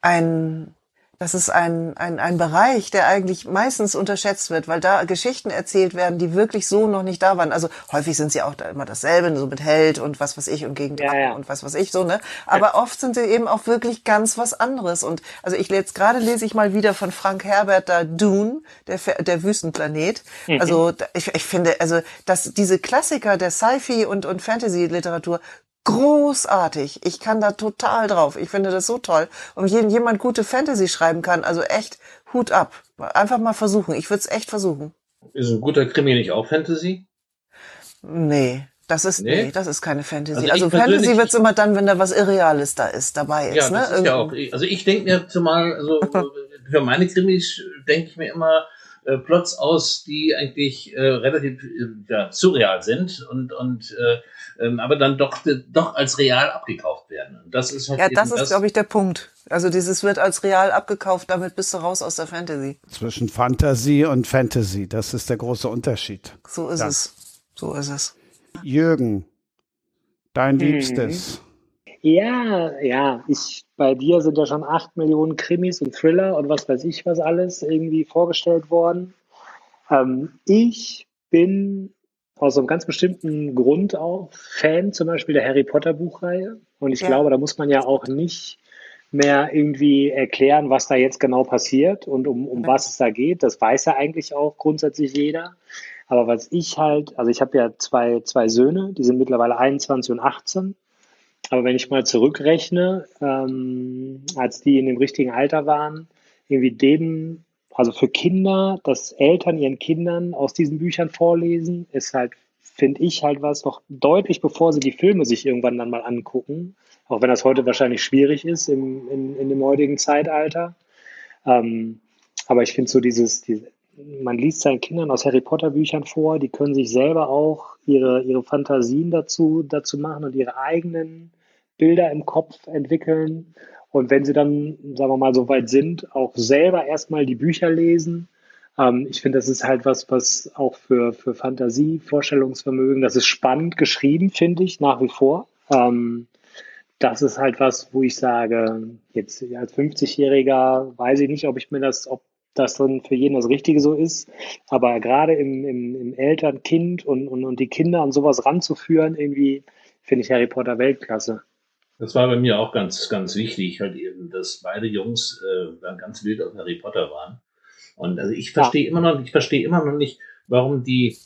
ein das ist ein, ein, ein Bereich, der eigentlich meistens unterschätzt wird, weil da Geschichten erzählt werden, die wirklich so noch nicht da waren. Also häufig sind sie auch da immer dasselbe, so mit Held und was weiß ich und gegen Drachen ja, ja. und was weiß ich so, ne? Aber oft sind sie eben auch wirklich ganz was anderes. Und also ich jetzt gerade lese ich mal wieder von Frank Herbert da Dune, der, der Wüstenplanet. Mhm. Also ich, ich finde, also dass diese Klassiker der Sci-Fi und, und Fantasy-Literatur großartig. Ich kann da total drauf. Ich finde das so toll. Und wenn jemand gute Fantasy schreiben kann, also echt Hut ab. Einfach mal versuchen. Ich würde es echt versuchen. Ist ein guter Krimi nicht auch Fantasy? Nee. Das ist, nee, nee das ist keine Fantasy. Also, also Fantasy wird's immer dann, wenn da was Irreales da ist, dabei ist. Ja, das ne? ist ja auch, also ich denke mir zumal, also für meine Krimis denke ich mir immer, äh, Plots aus, die eigentlich äh, relativ äh, ja, surreal sind und, und äh, ähm, aber dann doch, doch als real abgekauft werden. Und das ist halt ja, das ist, das, glaube ich, der Punkt. Also dieses wird als real abgekauft, damit bist du raus aus der Fantasy. Zwischen Fantasie und Fantasy, das ist der große Unterschied. So ist ja. es. So ist es. Jürgen, dein mhm. Liebstes. Ja, ja, ich, bei dir sind ja schon acht Millionen Krimis und Thriller und was weiß ich was alles irgendwie vorgestellt worden. Ähm, ich bin aus einem ganz bestimmten Grund auch Fan zum Beispiel der Harry Potter Buchreihe. Und ich ja. glaube, da muss man ja auch nicht mehr irgendwie erklären, was da jetzt genau passiert und um, um was es da geht. Das weiß ja eigentlich auch grundsätzlich jeder. Aber was ich halt, also ich habe ja zwei, zwei Söhne, die sind mittlerweile 21 und 18. Aber wenn ich mal zurückrechne, ähm, als die in dem richtigen Alter waren, irgendwie dem also für Kinder, dass Eltern ihren Kindern aus diesen Büchern vorlesen, ist halt, finde ich, halt was noch deutlich, bevor sie die Filme sich irgendwann dann mal angucken. Auch wenn das heute wahrscheinlich schwierig ist im, in, in dem heutigen Zeitalter. Ähm, aber ich finde so dieses, die, man liest seinen Kindern aus Harry Potter Büchern vor, die können sich selber auch ihre, ihre Fantasien dazu, dazu machen und ihre eigenen Bilder im Kopf entwickeln. Und wenn sie dann, sagen wir mal, so weit sind, auch selber erstmal die Bücher lesen. Ähm, ich finde, das ist halt was, was auch für, für Fantasie, Vorstellungsvermögen, das ist spannend geschrieben, finde ich, nach wie vor. Ähm, das ist halt was, wo ich sage, jetzt als 50-Jähriger weiß ich nicht, ob ich mir das, ob das dann für jeden das Richtige so ist. Aber gerade im, im, im Eltern-Kind und, und, und die Kinder an sowas ranzuführen, irgendwie finde ich Harry Potter Weltklasse. Das war bei mir auch ganz, ganz wichtig, halt eben, dass beide Jungs äh, ganz wild auf Harry Potter waren. Und also ich verstehe ja. immer noch, ich verstehe immer noch nicht, warum die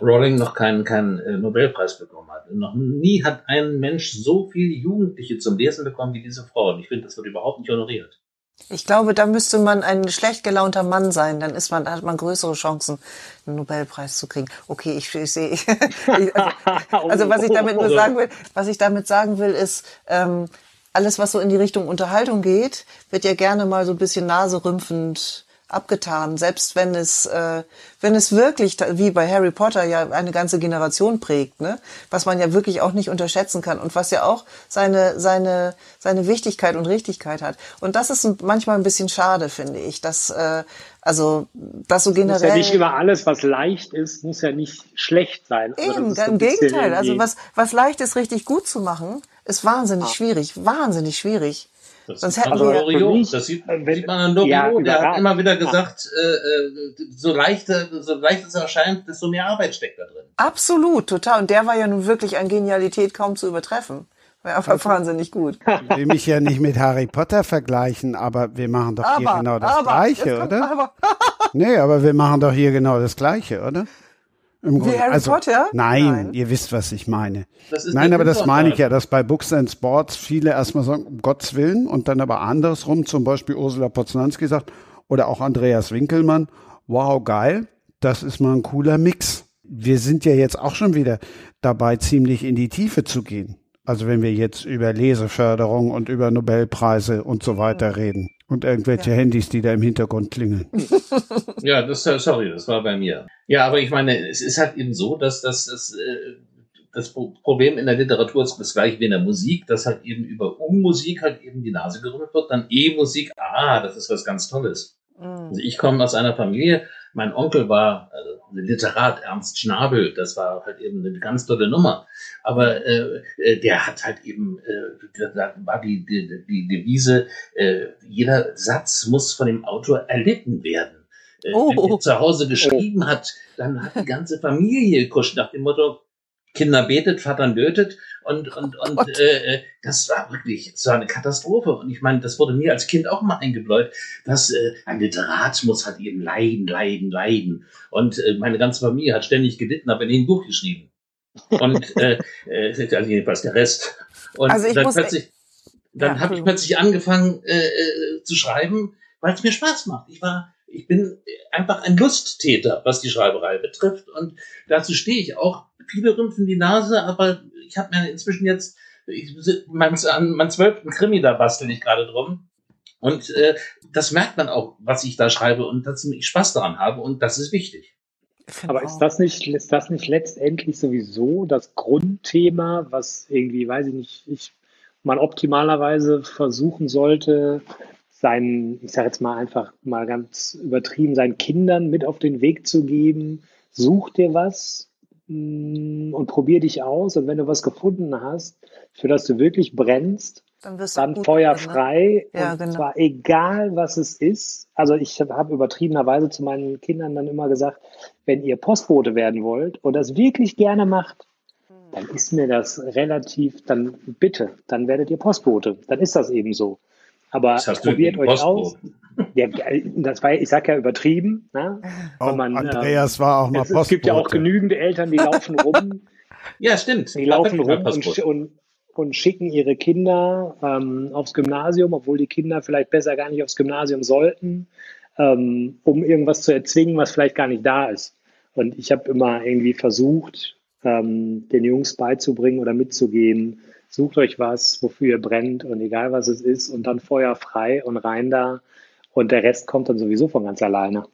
Rowling noch keinen, keinen äh, Nobelpreis bekommen hat. Noch nie hat ein Mensch so viele Jugendliche zum Lesen bekommen wie diese Frau. Und ich finde, das wird überhaupt nicht honoriert. Ich glaube, da müsste man ein schlecht gelaunter Mann sein, dann ist man, hat man größere Chancen, einen Nobelpreis zu kriegen. Okay, ich, ich sehe, ich, also, also was ich damit nur sagen will, was ich damit sagen will, ist, ähm, alles, was so in die Richtung Unterhaltung geht, wird ja gerne mal so ein bisschen naserümpfend abgetan, selbst wenn es, äh, wenn es wirklich, wie bei Harry Potter, ja eine ganze Generation prägt, ne? was man ja wirklich auch nicht unterschätzen kann und was ja auch seine, seine, seine Wichtigkeit und Richtigkeit hat. Und das ist manchmal ein bisschen schade, finde ich, dass, äh, also, das so generell. Muss ja nicht immer alles, was leicht ist, muss ja nicht schlecht sein. Also Eben, im Gegenteil. Also, was, was leicht ist, richtig gut zu machen, ist wahnsinnig ah. schwierig, wahnsinnig schwierig. Das Sonst hätten wir Loriot, das sieht, wenn, sieht man an Loriot, ja, der hat immer wieder gesagt, äh, äh, so leichter, so leicht es erscheint, desto mehr Arbeit steckt da drin. Absolut, total. Und der war ja nun wirklich an Genialität kaum zu übertreffen. War einfach also, wahnsinnig gut. Ich will mich ja nicht mit Harry Potter vergleichen, aber wir machen doch aber, hier genau das aber, Gleiche, oder? Aber. nee, aber wir machen doch hier genau das Gleiche, oder? Im Grunde. Wie Harry also, Potter? Nein, nein, ihr wisst, was ich meine. Nein, aber das meine ich ja, dass bei Books and Sports viele erstmal sagen, um Gottes Willen, und dann aber andersrum, zum Beispiel Ursula Poznanski sagt, oder auch Andreas Winkelmann, wow, geil, das ist mal ein cooler Mix. Wir sind ja jetzt auch schon wieder dabei, ziemlich in die Tiefe zu gehen. Also wenn wir jetzt über Leseförderung und über Nobelpreise und so weiter reden. Und irgendwelche ja. Handys, die da im Hintergrund klingeln. ja, das, sorry, das war bei mir. Ja, aber ich meine, es ist halt eben so, dass das, das, äh, das Problem in der Literatur ist das gleiche wie in der Musik, dass halt eben über Um-Musik halt eben die Nase gerührt wird, dann E-Musik, ah, das ist was ganz Tolles. Mhm. Also ich komme aus einer Familie, mein Onkel war also Literat, Ernst Schnabel, das war halt eben eine ganz tolle Nummer. Aber äh, äh der hat halt eben, äh, da war die, die, die Devise, äh, jeder Satz muss von dem Autor erlitten werden. Äh, oh. Wenn er zu Hause geschrieben hat, dann hat die ganze Familie gekuscht nach dem Motto, Kinder betet, Vater lötet. Und, und, und äh, äh, das war wirklich, war eine Katastrophe. Und ich meine, das wurde mir als Kind auch mal eingebläut, dass äh, ein Literat muss halt eben leiden, leiden, leiden. Und äh, meine ganze Familie hat ständig gelitten, aber nie ein Buch geschrieben. Und äh, äh, also jedenfalls der Rest. Und also ich dann muss, plötzlich, dann ja, habe ich plötzlich angefangen äh, äh, zu schreiben, weil es mir Spaß macht. Ich war, ich bin einfach ein Lusttäter, was die Schreiberei betrifft. Und dazu stehe ich auch. Viele rümpfen die Nase, aber ich habe mir inzwischen jetzt, ich, mein, an meinem zwölften Krimi, da bastel ich gerade drum. Und äh, das merkt man auch, was ich da schreibe und dass ich Spaß daran habe und das ist wichtig. Aber ist das nicht, ist das nicht letztendlich sowieso das Grundthema, was irgendwie, weiß ich nicht, ich, man optimalerweise versuchen sollte, seinen, ich sage jetzt mal einfach mal ganz übertrieben, seinen Kindern mit auf den Weg zu geben, such dir was und probier dich aus. Und wenn du was gefunden hast, für das du wirklich brennst, dann, dann Feuer frei. Ne? Ja, und genau. zwar egal, was es ist. Also ich habe übertriebenerweise zu meinen Kindern dann immer gesagt, wenn ihr Postbote werden wollt und das wirklich gerne macht, dann ist mir das relativ, dann bitte, dann werdet ihr Postbote. Dann ist das eben so. Aber probiert euch aus. Ja, das war, ich sag ja übertrieben. Ne? Oh, man, Andreas äh, war auch mal Postbote. Es gibt ja auch genügend Eltern, die laufen rum. ja, stimmt. Die laufen rum und, und, und, schicken ihre Kinder ähm, aufs Gymnasium, obwohl die Kinder vielleicht besser gar nicht aufs Gymnasium sollten, ähm, um irgendwas zu erzwingen, was vielleicht gar nicht da ist. Und ich habe immer irgendwie versucht, ähm, den Jungs beizubringen oder mitzugeben, sucht euch was, wofür ihr brennt und egal was es ist und dann Feuer frei und rein da und der Rest kommt dann sowieso von ganz alleine.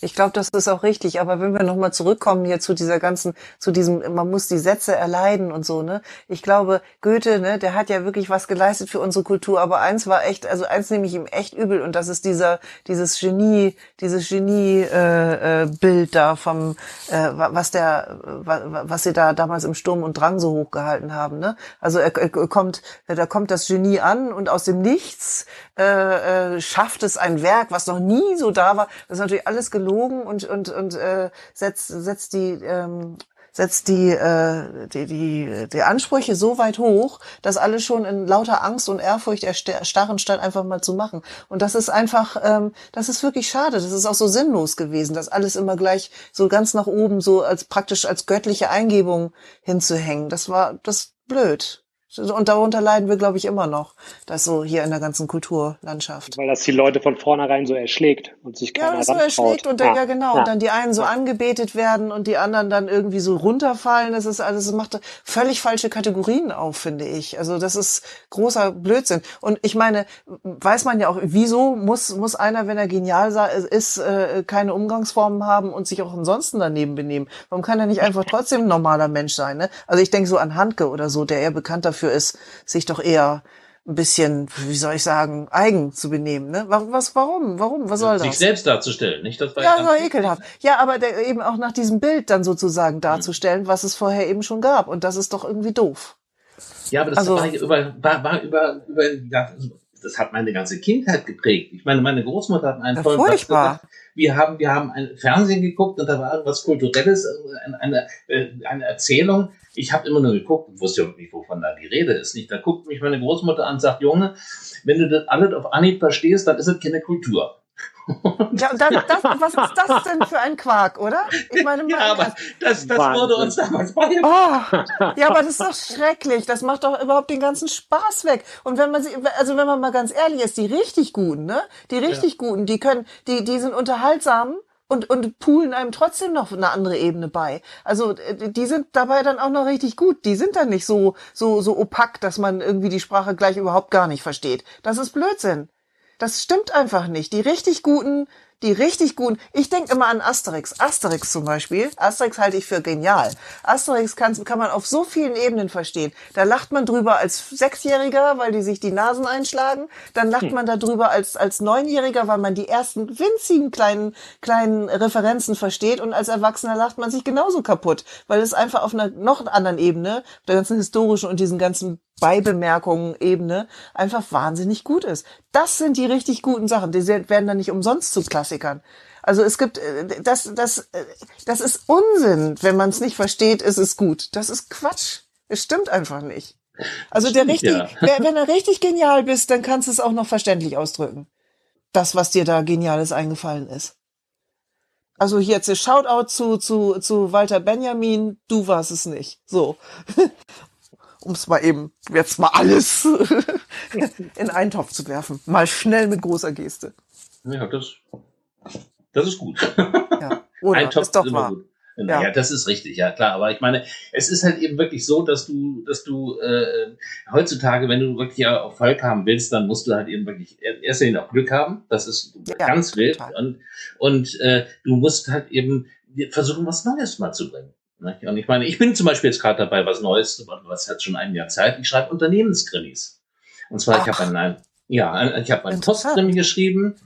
Ich glaube, das ist auch richtig. Aber wenn wir nochmal zurückkommen hier zu dieser ganzen, zu diesem, man muss die Sätze erleiden und so, ne? Ich glaube, Goethe, ne, der hat ja wirklich was geleistet für unsere Kultur. Aber eins war echt, also eins nehme ich ihm echt übel und das ist dieser, dieses Genie, dieses Genie-Bild äh, äh, da vom, äh, was der, was sie da damals im Sturm und Drang so hochgehalten haben, ne? Also er, er kommt, da kommt das Genie an und aus dem Nichts äh, äh, schafft es ein Werk, was noch nie so da war. Das ist natürlich alles gelogen und und und äh, setzt setzt die ähm, setzt die, äh, die, die, die Ansprüche so weit hoch, dass alle schon in lauter Angst und Ehrfurcht erstarren, statt einfach mal zu machen. Und das ist einfach, ähm, das ist wirklich schade. Das ist auch so sinnlos gewesen, das alles immer gleich so ganz nach oben, so als praktisch als göttliche Eingebung hinzuhängen. Das war das blöd. Und darunter leiden wir, glaube ich, immer noch, das so hier in der ganzen Kulturlandschaft. Weil das die Leute von vornherein so erschlägt und sich keiner Ja, das so erschlägt und dann, ja, ja genau. Ja. Und dann die einen so angebetet werden und die anderen dann irgendwie so runterfallen. Das ist alles, das macht völlig falsche Kategorien auf, finde ich. Also das ist großer Blödsinn. Und ich meine, weiß man ja auch, wieso muss, muss einer, wenn er genial ist, äh, keine Umgangsformen haben und sich auch ansonsten daneben benehmen? Warum kann er nicht einfach trotzdem ein normaler Mensch sein? Ne? Also ich denke so an Handke oder so, der eher bekannt dafür dafür ist, sich doch eher ein bisschen, wie soll ich sagen, eigen zu benehmen. Ne? Was, warum? Warum? Was soll das? Sich selbst darzustellen, nicht? Das war ja, das war ekelhaft. Ja, aber der, eben auch nach diesem Bild dann sozusagen darzustellen, was es vorher eben schon gab. Und das ist doch irgendwie doof. Ja, aber das also, war, über, war, war über, über, das hat meine ganze Kindheit geprägt. Ich meine, meine Großmutter hat einen tollen furchtbar. Wir haben, wir haben ein Fernsehen geguckt und da war irgendwas Kulturelles, eine, eine, äh, eine Erzählung ich habe immer nur geguckt und wusste nicht, wovon da die Rede ist. Nicht, da guckt mich meine Großmutter an und sagt, Junge, wenn du das alles auf Anhieb verstehst, dann ist es keine Kultur. ja, dann, das, was ist das denn für ein Quark, oder? Ich meine, ja, aber das, das wurde uns damals beigebracht. Oh, ja, aber das ist doch schrecklich. Das macht doch überhaupt den ganzen Spaß weg. Und wenn man sie, also wenn man mal ganz ehrlich ist, die richtig guten, ne? Die richtig ja. guten, die können, die, die sind unterhaltsam und, und poolen einem trotzdem noch eine andere Ebene bei. Also äh, die sind dabei dann auch noch richtig gut. Die sind dann nicht so, so, so opak, dass man irgendwie die Sprache gleich überhaupt gar nicht versteht. Das ist Blödsinn. Das stimmt einfach nicht. Die richtig guten die richtig guten. Ich denke immer an Asterix. Asterix zum Beispiel. Asterix halte ich für genial. Asterix kann, kann man auf so vielen Ebenen verstehen. Da lacht man drüber als Sechsjähriger, weil die sich die Nasen einschlagen. Dann lacht hm. man darüber als, als Neunjähriger, weil man die ersten winzigen kleinen, kleinen Referenzen versteht. Und als Erwachsener lacht man sich genauso kaputt, weil es einfach auf einer noch anderen Ebene, der ganzen historischen und diesen ganzen Beibemerkungen Ebene einfach wahnsinnig gut ist. Das sind die richtig guten Sachen. Die werden dann nicht umsonst zu Klassikern. Also es gibt äh, das das äh, das ist Unsinn, wenn man es nicht versteht, ist es gut. Das ist Quatsch. Es stimmt einfach nicht. Also der richtig, ja. wenn du richtig genial bist, dann kannst du es auch noch verständlich ausdrücken. Das, was dir da geniales eingefallen ist. Also hier jetzt Shoutout zu, zu, zu Walter Benjamin, du warst es nicht. So. Um es mal eben jetzt mal alles in einen Topf zu werfen. Mal schnell mit großer Geste. Ja, das, das ist gut. Ja, oder? Ein Topf ist doch wahr. Naja, ja. das ist richtig, ja klar. Aber ich meine, es ist halt eben wirklich so, dass du, dass du äh, heutzutage, wenn du wirklich Erfolg haben willst, dann musst du halt eben wirklich erst einmal auch Glück haben. Das ist ja, ganz wild. Und, und äh, du musst halt eben versuchen, was Neues mal zu bringen. Und ich meine, ich bin zum Beispiel jetzt gerade dabei, was Neues, was hat schon ein Jahr Zeit. Ich schreibe Unternehmenskrimis. Und zwar, Ach. ich habe einen, ja, ich habe einen Postkrimi geschrieben,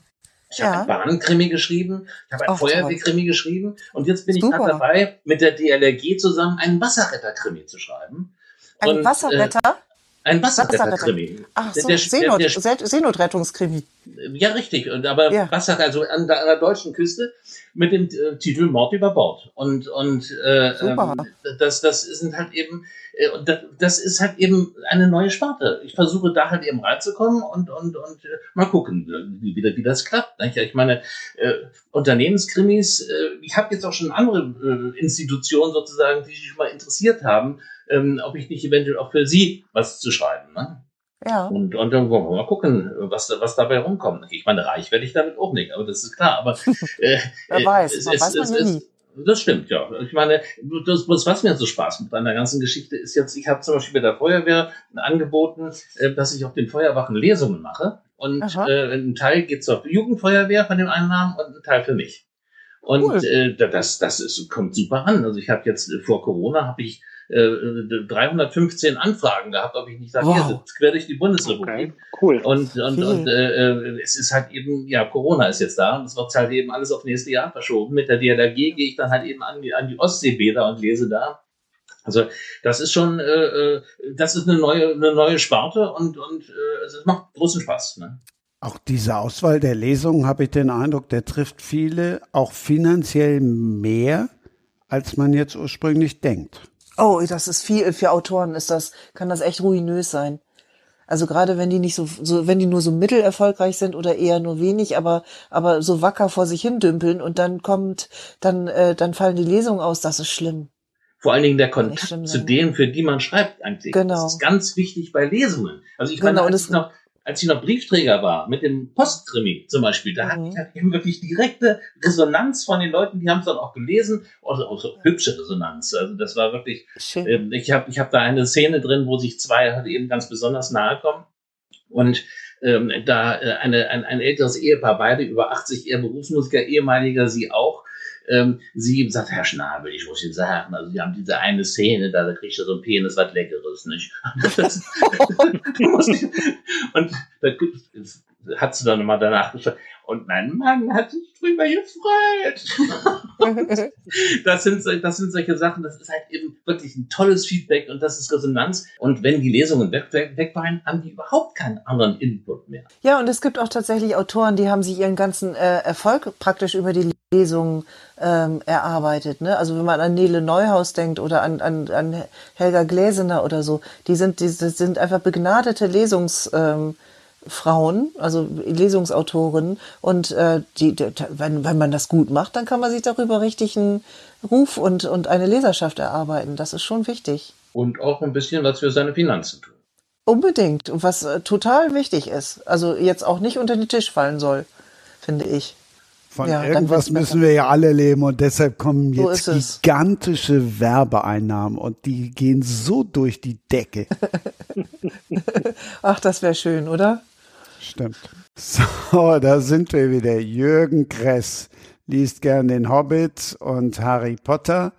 ich ja. habe einen Bahnkrimi geschrieben, ich habe einen Feuerwehrkrimi geschrieben und jetzt bin Super. ich gerade dabei, mit der DLRG zusammen einen Wasserretterkrimi zu schreiben. Ein und, Wasserretter? Äh, ein Wasserretterkrimi. Ach so, der, Seenot, der, der, Seenotrettungskrimi. Ja, richtig. Und aber ja. Wasser, also an der, an der deutschen Küste mit dem äh, Titel Mord über Bord. Und, und äh, Super. Ähm, das, das sind halt eben, äh, das ist halt eben eine neue Sparte. Ich versuche da halt eben reinzukommen und, und, und äh, mal gucken, wie, wie, wie das klappt. Ich meine, äh, Unternehmenskrimis, äh, ich habe jetzt auch schon andere äh, Institutionen sozusagen, die sich mal interessiert haben, ähm, ob ich nicht eventuell auch für sie was zu schreiben. Ne? Ja. Und, und dann wollen wir mal gucken, was, was dabei rumkommt. Ich meine, reich werde ich damit auch nicht, aber das ist klar. Aber äh, Wer weiß, man es, weiß man es, nie. Das stimmt, ja. Ich meine, das, was mir so Spaß mit einer ganzen Geschichte ist jetzt, ich habe zum Beispiel bei der Feuerwehr angeboten, äh, dass ich auf den Feuerwachen Lesungen mache. Und äh, ein Teil geht zur Jugendfeuerwehr von dem Einnahmen und ein Teil für mich. Und cool. äh, das, das ist, kommt super an. Also ich habe jetzt vor Corona habe ich 315 äh, Anfragen gehabt, ob ich nicht sage, wow. hier sitzt quer durch die Bundesrepublik. Okay. Cool. Und, und, und äh, es ist halt eben, ja, Corona ist jetzt da und es wird halt eben alles auf nächste Jahr verschoben. Mit der DLRG gehe ich dann halt eben an die, an die Ostseebäder und lese da. Also das ist schon, äh, äh, das ist eine neue, eine neue Sparte und, und äh, es macht großen Spaß. Ne? Auch diese Auswahl der Lesungen habe ich den Eindruck, der trifft viele auch finanziell mehr, als man jetzt ursprünglich denkt. Oh, das ist viel, für Autoren ist das, kann das echt ruinös sein. Also gerade wenn die nicht so, so, wenn die nur so mittelerfolgreich sind oder eher nur wenig, aber, aber so wacker vor sich hin dümpeln und dann kommt, dann, äh, dann fallen die Lesungen aus, das ist schlimm. Vor allen Dingen der Kontakt zu denen, für die man schreibt eigentlich. Genau. Das ist ganz wichtig bei Lesungen. Also ich genau, meine, als ich noch, als ich noch Briefträger war, mit dem Postkrimi zum Beispiel, da mhm. hatte ich halt eben wirklich direkte Resonanz von den Leuten, die haben es dann auch gelesen, also auch so hübsche Resonanz. Also das war wirklich, äh, ich habe ich hab da eine Szene drin, wo sich zwei halt eben ganz besonders nahe kommen und ähm, da äh, eine, ein, ein älteres Ehepaar, beide über 80, er Berufsmusiker, ehemaliger, sie auch, ähm, sie sagt, Herr Schnabel, ich muss Ihnen sagen, also Sie haben diese eine Szene, da, da kriegt er so ein Penis was Leckeres, nicht? und da hat sie dann nochmal danach gesagt, und mein Mann hat sich drüber gefreut. das, sind, das sind solche Sachen, das ist halt eben wirklich ein tolles Feedback und das ist Resonanz. Und wenn die Lesungen weg, weg, haben die überhaupt keinen anderen Input mehr. Ja, und es gibt auch tatsächlich Autoren, die haben sich ihren ganzen äh, Erfolg praktisch über die Lesungen ähm, erarbeitet. Ne? Also wenn man an Nele Neuhaus denkt oder an, an, an Helga Gläsener oder so, die sind, die sind einfach begnadete Lesungs... Ähm, Frauen, also Lesungsautorinnen. Und äh, die, die, wenn, wenn man das gut macht, dann kann man sich darüber richtig einen Ruf und, und eine Leserschaft erarbeiten. Das ist schon wichtig. Und auch ein bisschen was für seine Finanzen tun. Unbedingt. Und was äh, total wichtig ist. Also jetzt auch nicht unter den Tisch fallen soll, finde ich. Von ja, irgendwas müssen wir ja alle leben und deshalb kommen jetzt so gigantische Werbeeinnahmen und die gehen so durch die Decke. Ach, das wäre schön, oder? Stimmt. So, da sind wir wieder. Jürgen Kress liest gern den Hobbit und Harry Potter.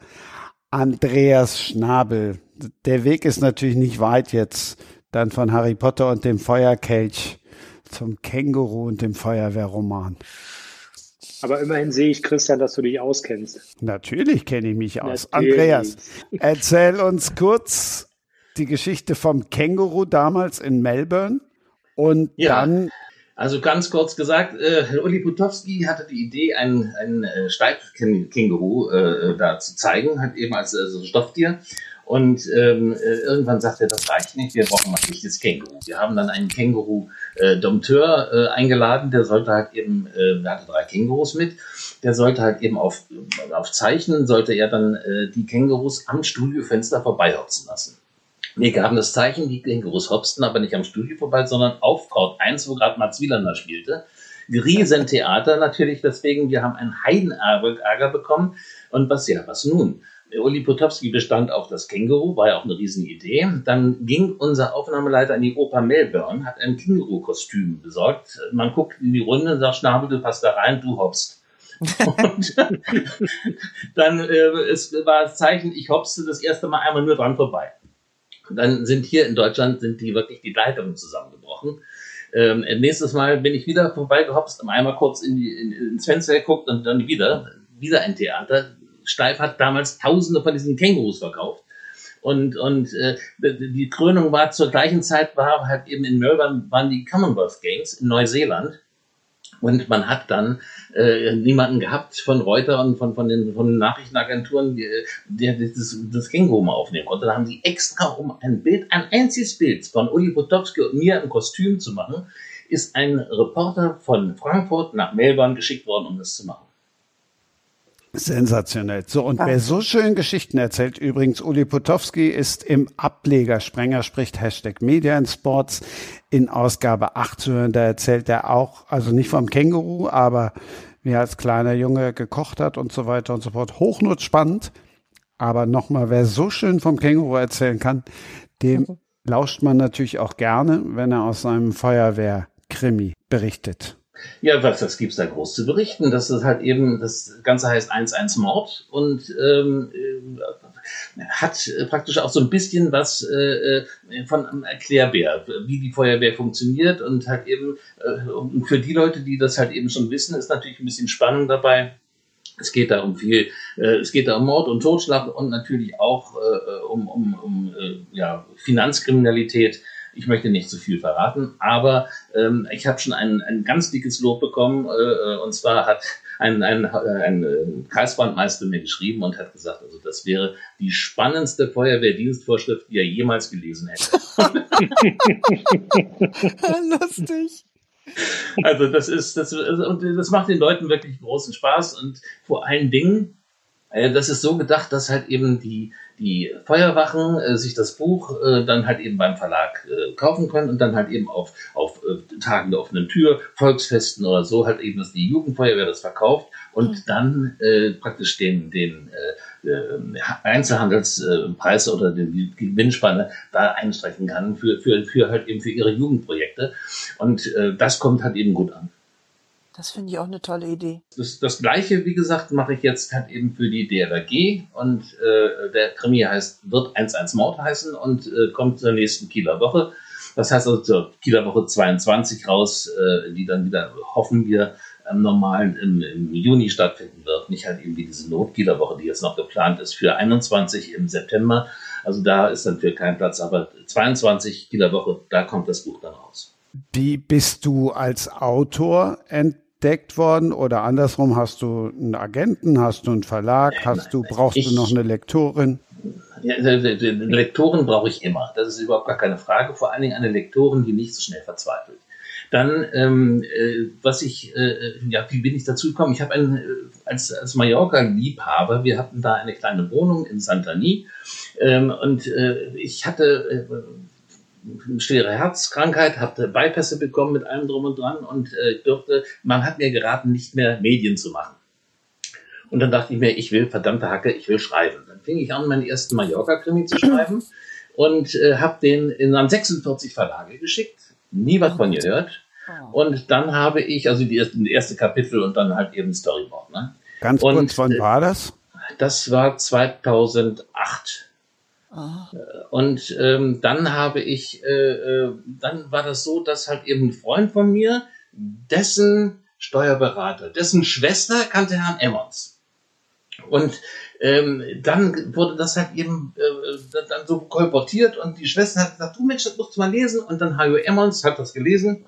Andreas Schnabel. Der Weg ist natürlich nicht weit jetzt dann von Harry Potter und dem Feuerkelch zum Känguru und dem Feuerwehrroman. Aber immerhin sehe ich, Christian, dass du dich auskennst. Natürlich kenne ich mich aus. Natürlich. Andreas, erzähl uns kurz die Geschichte vom Känguru damals in Melbourne. Und ja. dann also ganz kurz gesagt, äh, Uli Putowski hatte die Idee, ein, ein äh, Steifkänguru äh, da zu zeigen, halt eben als äh, so Stofftier. Und ähm, äh, irgendwann sagte er, das reicht nicht, wir brauchen mal ein echtes Känguru. Wir haben dann einen Känguru-Dompteur äh, eingeladen, der sollte halt eben, äh, der hatte drei Kängurus mit, der sollte halt eben auf, auf Zeichnen, sollte er dann äh, die Kängurus am Studiofenster vorbeihopsen lassen. Wir gaben das Zeichen, die Kängurus hopsten aber nicht am Studio vorbei, sondern auf Court 1, wo gerade Mats Wielander spielte. Riesentheater natürlich, deswegen, wir haben einen Heidenärger bekommen. Und was ja, was nun? Uli Potowski bestand auf das Känguru, war ja auch eine Riesenidee. Dann ging unser Aufnahmeleiter in die Oper Melbourne, hat ein Känguru-Kostüm besorgt. Man guckt in die Runde und sagt, Schnabel, du passt da rein, du hoppst. und dann äh, es war das Zeichen, ich hopste das erste Mal einmal nur dran vorbei. Dann sind hier in Deutschland sind die wirklich die Leitungen zusammengebrochen. Ähm, nächstes Mal bin ich wieder vorbeigehopst, einmal kurz in die, in, ins Fenster geguckt und dann wieder, wieder ein Theater. Steif hat damals Tausende von diesen Kängurus verkauft. Und, und äh, die Krönung war zur gleichen Zeit, war halt eben in Melbourne, waren die Commonwealth Games in Neuseeland. Und man hat dann äh, niemanden gehabt von Reuter und von, von, den, von den Nachrichtenagenturen, der das, das Känguru mal aufnehmen konnte. Da haben sie extra, um ein Bild, ein einziges Bild von Uli Potowski und mir im Kostüm zu machen, ist ein Reporter von Frankfurt nach Melbourne geschickt worden, um das zu machen. Sensationell. So, und wer so schön Geschichten erzählt, übrigens, Uli Potowski ist im Ableger Sprenger spricht Hashtag Media in Sports in Ausgabe 8 zu hören. Da erzählt er auch, also nicht vom Känguru, aber wie er als kleiner Junge gekocht hat und so weiter und so fort. Hochnot spannend. Aber nochmal, wer so schön vom Känguru erzählen kann, dem mhm. lauscht man natürlich auch gerne, wenn er aus seinem Feuerwehrkrimi berichtet. Ja, was, was gibt's da groß zu berichten? Das ist halt eben, das Ganze heißt 1-1 Mord und ähm, äh, hat praktisch auch so ein bisschen was äh, äh, von einem Erklärbär, wie die Feuerwehr funktioniert und halt eben, äh, für die Leute, die das halt eben schon wissen, ist natürlich ein bisschen Spannung dabei. Es geht da um viel, äh, es geht da um Mord und Totschlag und natürlich auch äh, um, um, um äh, ja, Finanzkriminalität ich möchte nicht zu viel verraten, aber ähm, ich habe schon ein, ein ganz dickes Lob bekommen. Äh, äh und zwar hat ein, ein, ein, ein Kreisbandmeister mir geschrieben und hat gesagt, also das wäre die spannendste Feuerwehrdienstvorschrift, die er jemals gelesen hätte. Lustig. Also das ist, das, und das macht den Leuten wirklich großen Spaß und vor allen Dingen, äh, das ist so gedacht, dass halt eben die, die Feuerwachen äh, sich das Buch äh, dann halt eben beim Verlag äh, kaufen können und dann halt eben auf, auf äh, Tagen der offenen Tür, Volksfesten oder so halt eben, dass die Jugendfeuerwehr das verkauft und mhm. dann äh, praktisch den, den äh, äh Einzelhandelspreis oder den Gewinnspanne da einstreichen kann für, für, für halt eben für ihre Jugendprojekte. Und äh, das kommt halt eben gut an. Das finde ich auch eine tolle Idee. Das, das gleiche, wie gesagt, mache ich jetzt halt eben für die DRG und äh, der Krimi heißt, wird 1-1 Mord heißen und äh, kommt zur nächsten Kieler Woche. Das heißt also zur Kieler Woche 22 raus, äh, die dann wieder, hoffen wir, am normalen im, im, Juni stattfinden wird. Nicht halt eben wie diese Not-Kieler Woche, die jetzt noch geplant ist für 21 im September. Also da ist dann für kein Platz, aber 22 Kieler Woche, da kommt das Buch dann raus. Wie bist du als Autor entdeckt? Entdeckt worden oder andersrum hast du einen Agenten, hast du einen Verlag, hast du brauchst ich, du noch eine Lektorin? Ja, eine Lektorin brauche ich immer. Das ist überhaupt gar keine Frage. Vor allen Dingen eine Lektorin, die nicht so schnell verzweifelt. Dann, ähm, äh, was ich, äh, ja, wie bin ich dazu gekommen? Ich habe einen, äh, als, als Mallorca-Liebhaber, wir hatten da eine kleine Wohnung in Santani ähm, und äh, ich hatte äh, schwere Herzkrankheit, habe Bypässe bekommen mit allem drum und dran und äh, durfte, man hat mir geraten, nicht mehr Medien zu machen. Und dann dachte ich mir, ich will, verdammte Hacke, ich will schreiben. Dann fing ich an, meinen ersten Mallorca-Krimi zu schreiben und äh, habe den in an 46 Verlage geschickt, nie was von gehört. Oh. Und dann habe ich, also die erste, die erste Kapitel und dann halt eben Storyboard. Ne? Ganz und, kurz, wann war das? Das war 2008. Und ähm, dann habe ich, äh, äh, dann war das so, dass halt eben ein Freund von mir, dessen Steuerberater, dessen Schwester kannte Herrn Emmons. Und ähm, dann wurde das halt eben äh, dann so kolportiert und die Schwester hat gesagt, du Mensch, das musst du mal lesen. Und dann Hajo Emmons hat das gelesen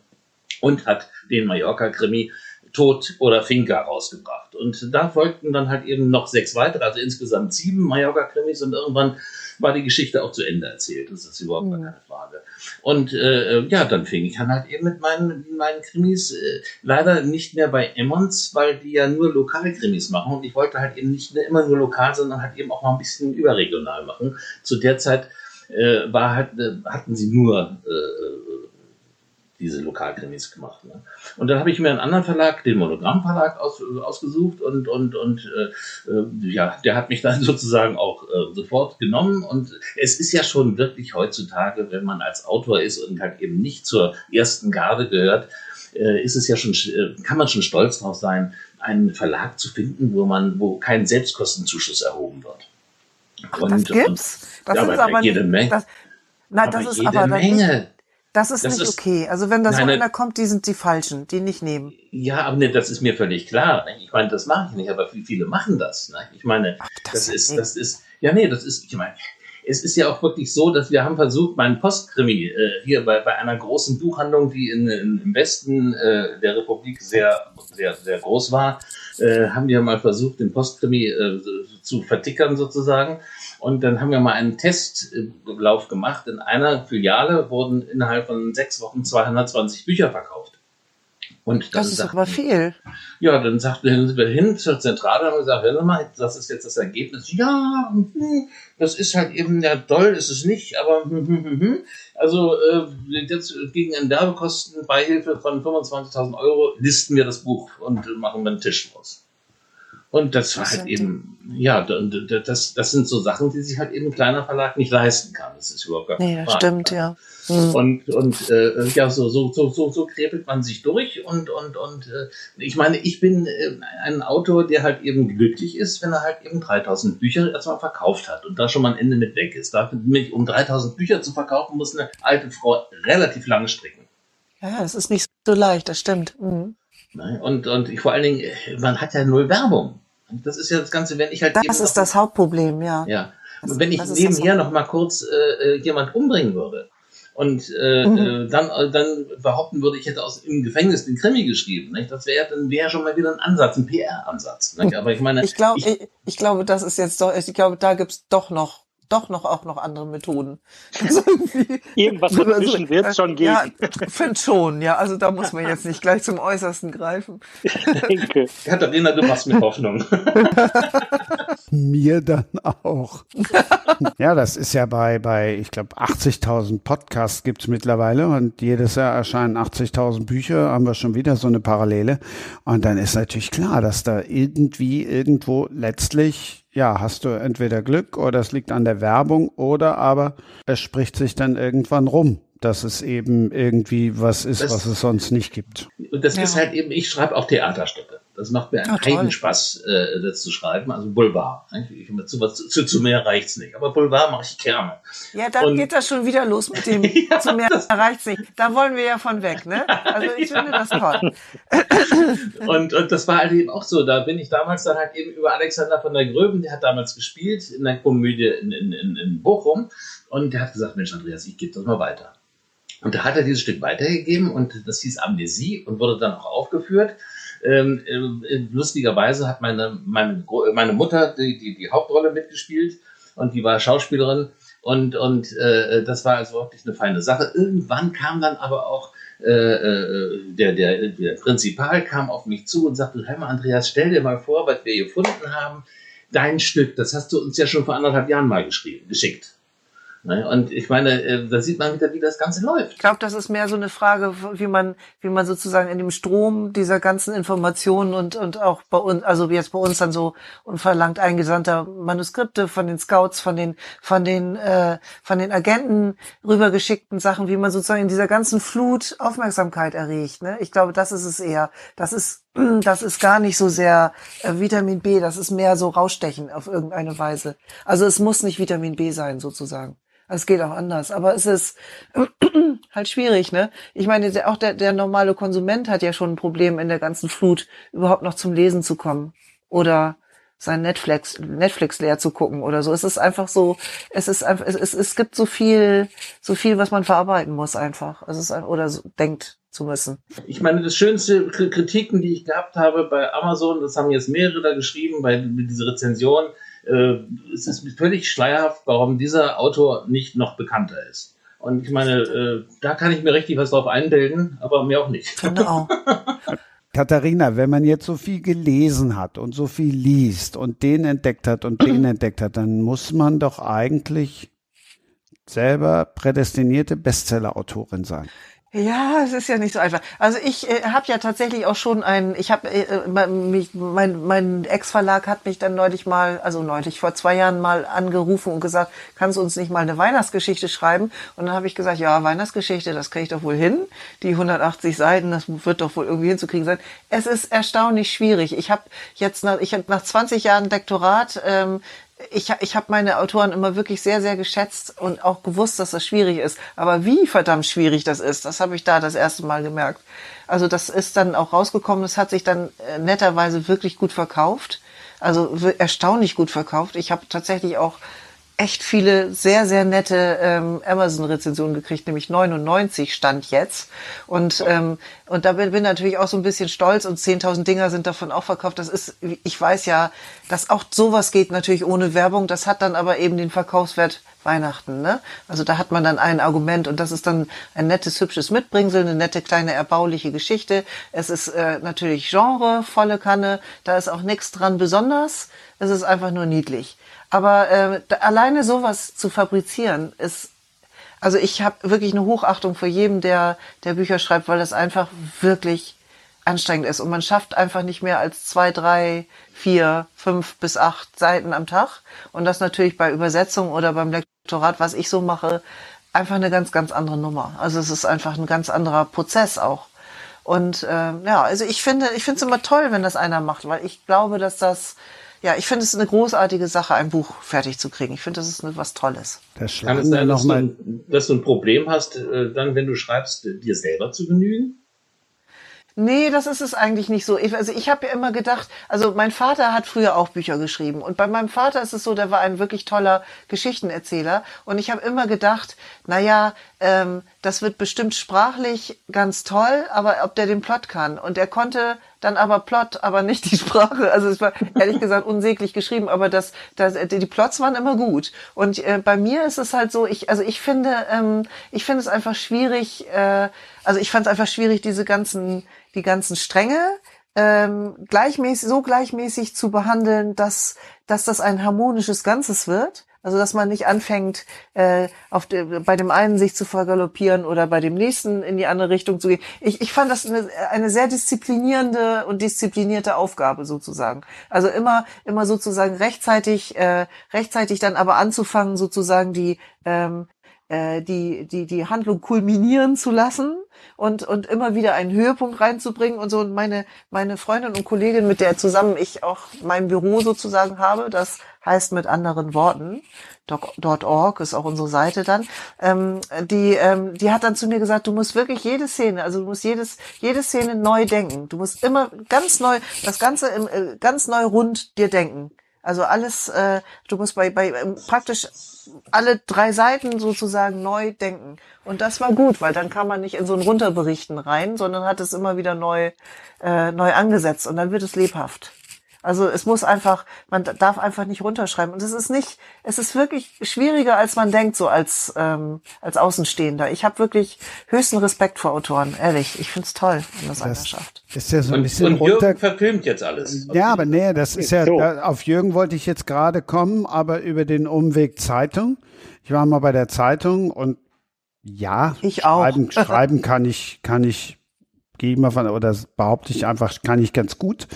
und hat den Mallorca-Krimi Tod oder Finca rausgebracht. Und da folgten dann halt eben noch sechs weitere, also insgesamt sieben Mallorca-Krimis und irgendwann war die Geschichte auch zu Ende erzählt. Das ist überhaupt mhm. keine Frage. Und äh, ja, dann fing ich an halt eben mit meinen, meinen Krimis, äh, leider nicht mehr bei Emmons, weil die ja nur Lokalkrimis machen und ich wollte halt eben nicht immer nur lokal, sondern halt eben auch mal ein bisschen überregional machen. Zu der Zeit äh, war halt, äh, hatten sie nur äh, diese Lokalkrimis gemacht. Ne? Und dann habe ich mir einen anderen Verlag, den Monogramm Verlag, aus, ausgesucht und, und, und äh, äh, ja, der hat mich dann sozusagen auch äh, sofort genommen. Und es ist ja schon wirklich heutzutage, wenn man als Autor ist und halt eben nicht zur ersten Garde gehört, äh, ist es ja schon, äh, kann man schon stolz drauf sein, einen Verlag zu finden, wo man, wo kein Selbstkostenzuschuss erhoben wird. Ach, und, das gibt's. Das ja, ist aber jede Menge. Das, nein, das ist aber Menge. Das ist das nicht ist, okay. Also wenn da so einer kommt, die sind die Falschen, die nicht nehmen. Ja, aber ne, das ist mir völlig klar. Ne? Ich meine, das mache ich nicht, aber viele machen das? Ne? Ich meine, Ach, das, das ist, das ist, ja, nee, das ist, ich meine, es ist ja auch wirklich so, dass wir haben versucht, meinen Postkrimi äh, hier bei, bei einer großen Buchhandlung, die in, in, im Westen äh, der Republik sehr, sehr, sehr groß war, äh, haben wir mal versucht, den Postkrimi äh, zu vertickern sozusagen. Und dann haben wir mal einen Testlauf gemacht. In einer Filiale wurden innerhalb von sechs Wochen 220 Bücher verkauft. Und das ist aber viel. Ja, dann sagten wir hin zur Zentrale und gesagt, hör mal, das ist jetzt das Ergebnis. Ja, hm, das ist halt eben, ja, doll ist es nicht, aber hm, hm, also äh, jetzt gegen einen Werbekosten Beihilfe von 25.000 Euro listen wir das Buch und machen wir einen Tisch raus. Und das war halt eben, ja, das, das sind so Sachen, die sich halt eben ein kleiner Verlag nicht leisten kann. Das ist überhaupt gar nee, stimmt, ja. Mhm. Und, und äh, ja, so, so, so, so, so krepelt man sich durch. Und, und, und äh, ich meine, ich bin äh, ein Autor, der halt eben glücklich ist, wenn er halt eben 3000 Bücher erstmal verkauft hat und da schon mal ein Ende mit weg ist. Da, um 3000 Bücher zu verkaufen, muss eine alte Frau relativ lange stricken. Ja, das ist nicht so leicht, das stimmt. Mhm. Ne? Und, und vor allen Dingen, man hat ja null Werbung. Das ist ja das Ganze, wenn ich halt. Das ist das Hauptproblem, ja. Ja. Das, wenn ich nebenher noch mal kurz äh, äh, jemand umbringen würde und äh, mhm. äh, dann, äh, dann behaupten würde, ich hätte aus im Gefängnis den Krimi geschrieben, nicht? das wäre dann wäre schon mal wieder ein Ansatz, ein PR-Ansatz. Aber ich meine, ich glaube, ich, ich, glaube, das ist jetzt doch, ich glaube, da gibt's doch noch doch noch auch noch andere Methoden. Also Irgendwas dazwischen also, wird es schon geben. Ja, finde schon, ja. Also da muss man jetzt nicht gleich zum Äußersten greifen. Denke. Katharina, du machst mir Hoffnung. mir dann auch. ja, das ist ja bei, bei ich glaube, 80.000 Podcasts gibt es mittlerweile und jedes Jahr erscheinen 80.000 Bücher, haben wir schon wieder so eine Parallele. Und dann ist natürlich klar, dass da irgendwie irgendwo letztlich ja, hast du entweder Glück oder es liegt an der Werbung oder aber es spricht sich dann irgendwann rum, dass es eben irgendwie was ist, das, was es sonst nicht gibt. Und das ja. ist halt eben, ich schreibe auch Theaterstücke. Das macht mir einen ja, Spaß, äh, das zu schreiben. Also Boulevard. Ich, zu, zu, zu mehr reicht's nicht. Aber Boulevard mache ich gerne. Ja, dann und, geht das schon wieder los mit dem ja, zu mehr reicht's nicht. Da wollen wir ja von weg, ne? Also ich ja. finde das toll. und, und das war halt eben auch so. Da bin ich damals dann halt eben über Alexander von der Gröben, der hat damals gespielt in der Komödie in, in, in, in Bochum. Und der hat gesagt, Mensch, Andreas, ich gebe das mal weiter. Und da hat er dieses Stück weitergegeben und das hieß Amnesie und wurde dann auch aufgeführt. Ähm, äh, lustigerweise hat meine, meine, meine Mutter die, die, die Hauptrolle mitgespielt und die war Schauspielerin und, und äh, das war also wirklich eine feine Sache. Irgendwann kam dann aber auch äh, äh, der, der, der Prinzipal kam auf mich zu und sagte, hör mal Andreas, stell dir mal vor, was wir gefunden haben. Dein Stück, das hast du uns ja schon vor anderthalb Jahren mal geschrieben, geschickt. Ne? Und ich meine, äh, da sieht man wieder, wie das Ganze läuft. Ich glaube, das ist mehr so eine Frage, wie man, wie man sozusagen in dem Strom dieser ganzen Informationen und, und auch bei uns, also jetzt bei uns dann so unverlangt eingesandter Manuskripte von den Scouts, von den, von den, äh, von den Agenten rübergeschickten Sachen, wie man sozusagen in dieser ganzen Flut Aufmerksamkeit erregt. Ne? Ich glaube, das ist es eher. Das ist, das ist gar nicht so sehr äh, Vitamin B, das ist mehr so Rausstechen auf irgendeine Weise. Also es muss nicht Vitamin B sein, sozusagen. Es geht auch anders, aber es ist halt schwierig, ne? Ich meine, auch der, der normale Konsument hat ja schon ein Problem in der ganzen Flut, überhaupt noch zum Lesen zu kommen oder sein Netflix, Netflix leer zu gucken oder so. Es ist einfach so, es ist einfach, es, es, es gibt so viel, so viel, was man verarbeiten muss einfach. Es ist oder so, denkt zu müssen. Ich meine, das schönste Kritiken, die ich gehabt habe bei Amazon, das haben jetzt mehrere da geschrieben, bei dieser Rezension, äh, es ist völlig schleierhaft, warum dieser Autor nicht noch bekannter ist. Und ich meine, äh, da kann ich mir richtig was drauf einbilden, aber mir auch nicht. Genau. Katharina, wenn man jetzt so viel gelesen hat und so viel liest und den entdeckt hat und den entdeckt hat, dann muss man doch eigentlich selber prädestinierte Bestseller-Autorin sein. Ja, es ist ja nicht so einfach. Also ich äh, habe ja tatsächlich auch schon ein, ich habe äh, äh mich, mein, mein Ex-Verlag hat mich dann neulich mal, also neulich vor zwei Jahren mal angerufen und gesagt, kannst du uns nicht mal eine Weihnachtsgeschichte schreiben? Und dann habe ich gesagt, ja, Weihnachtsgeschichte, das kriege ich doch wohl hin. Die 180 Seiten, das wird doch wohl irgendwie hinzukriegen sein. Es ist erstaunlich schwierig. Ich habe jetzt nach, ich hab nach 20 Jahren Lektorat ähm, ich, ich habe meine Autoren immer wirklich sehr, sehr geschätzt und auch gewusst, dass das schwierig ist. Aber wie verdammt schwierig das ist, das habe ich da das erste Mal gemerkt. Also das ist dann auch rausgekommen, es hat sich dann äh, netterweise wirklich gut verkauft. Also erstaunlich gut verkauft. Ich habe tatsächlich auch echt viele sehr, sehr nette ähm, Amazon-Rezensionen gekriegt, nämlich 99 stand jetzt. Und, ähm, und da bin, bin natürlich auch so ein bisschen stolz und 10.000 Dinger sind davon auch verkauft. Das ist, ich weiß ja, dass auch sowas geht natürlich ohne Werbung. Das hat dann aber eben den Verkaufswert Weihnachten. Ne? Also da hat man dann ein Argument und das ist dann ein nettes, hübsches Mitbringsel, eine nette kleine erbauliche Geschichte. Es ist äh, natürlich Genre, volle Kanne, da ist auch nichts dran besonders. Es ist einfach nur niedlich. Aber äh, alleine sowas zu fabrizieren ist, also ich habe wirklich eine Hochachtung vor jedem, der, der Bücher schreibt, weil das einfach wirklich anstrengend ist. Und man schafft einfach nicht mehr als zwei, drei, vier, fünf bis acht Seiten am Tag. Und das natürlich bei Übersetzung oder beim Lektorat, was ich so mache, einfach eine ganz, ganz andere Nummer. Also es ist einfach ein ganz anderer Prozess auch. Und äh, ja, also ich finde, ich finde es immer toll, wenn das einer macht, weil ich glaube, dass das ja, ich finde es eine großartige Sache, ein Buch fertig zu kriegen. Ich finde, das ist was Tolles. Das Kann es sein, dass, du, dass du ein Problem hast, äh, dann, wenn du schreibst, dir selber zu genügen? Nee, das ist es eigentlich nicht so. Ich, also ich habe ja immer gedacht, also mein Vater hat früher auch Bücher geschrieben und bei meinem Vater ist es so, der war ein wirklich toller Geschichtenerzähler und ich habe immer gedacht, na ja, ähm, das wird bestimmt sprachlich ganz toll, aber ob der den Plot kann und er konnte dann aber Plot, aber nicht die Sprache. Also es war ehrlich gesagt unsäglich geschrieben, aber das, das die Plots waren immer gut. Und äh, bei mir ist es halt so, ich also ich finde, ähm, ich finde es einfach schwierig. Äh, also ich fand es einfach schwierig, diese ganzen die ganzen Stränge ähm, gleichmäßig, so gleichmäßig zu behandeln, dass, dass das ein harmonisches Ganzes wird. Also dass man nicht anfängt, äh, auf de, bei dem einen sich zu vergaloppieren oder bei dem nächsten in die andere Richtung zu gehen. Ich, ich fand das eine, eine sehr disziplinierende und disziplinierte Aufgabe sozusagen. Also immer, immer sozusagen rechtzeitig, äh, rechtzeitig dann aber anzufangen, sozusagen die, ähm, äh, die, die, die Handlung kulminieren zu lassen und, und immer wieder einen Höhepunkt reinzubringen und so. Und meine, meine Freundin und Kollegin, mit der zusammen ich auch mein Büro sozusagen habe, das heißt mit anderen Worten, .org ist auch unsere Seite dann, ähm, die, ähm, die hat dann zu mir gesagt, du musst wirklich jede Szene, also du musst jedes, jede Szene neu denken. Du musst immer ganz neu, das Ganze im, äh, ganz neu rund dir denken. Also alles, äh, du musst bei, bei ähm, praktisch alle drei Seiten sozusagen neu denken. Und das war gut, weil dann kann man nicht in so ein Runterberichten rein, sondern hat es immer wieder neu, äh, neu angesetzt und dann wird es lebhaft. Also es muss einfach, man darf einfach nicht runterschreiben. Und es ist nicht, es ist wirklich schwieriger, als man denkt, so als, ähm, als Außenstehender. Ich habe wirklich höchsten Respekt vor Autoren, ehrlich. Ich find's toll, wenn das, das einer schafft. Ist ja so ein bisschen und, und runter. Jürgen verfilmt jetzt alles. Ja, aber nee, das ist ja, so. da, auf Jürgen wollte ich jetzt gerade kommen, aber über den Umweg Zeitung. Ich war mal bei der Zeitung und ja, ich auch. schreiben, schreiben kann ich, kann ich, gehe ich mal von, oder behaupte ich einfach, kann ich ganz gut.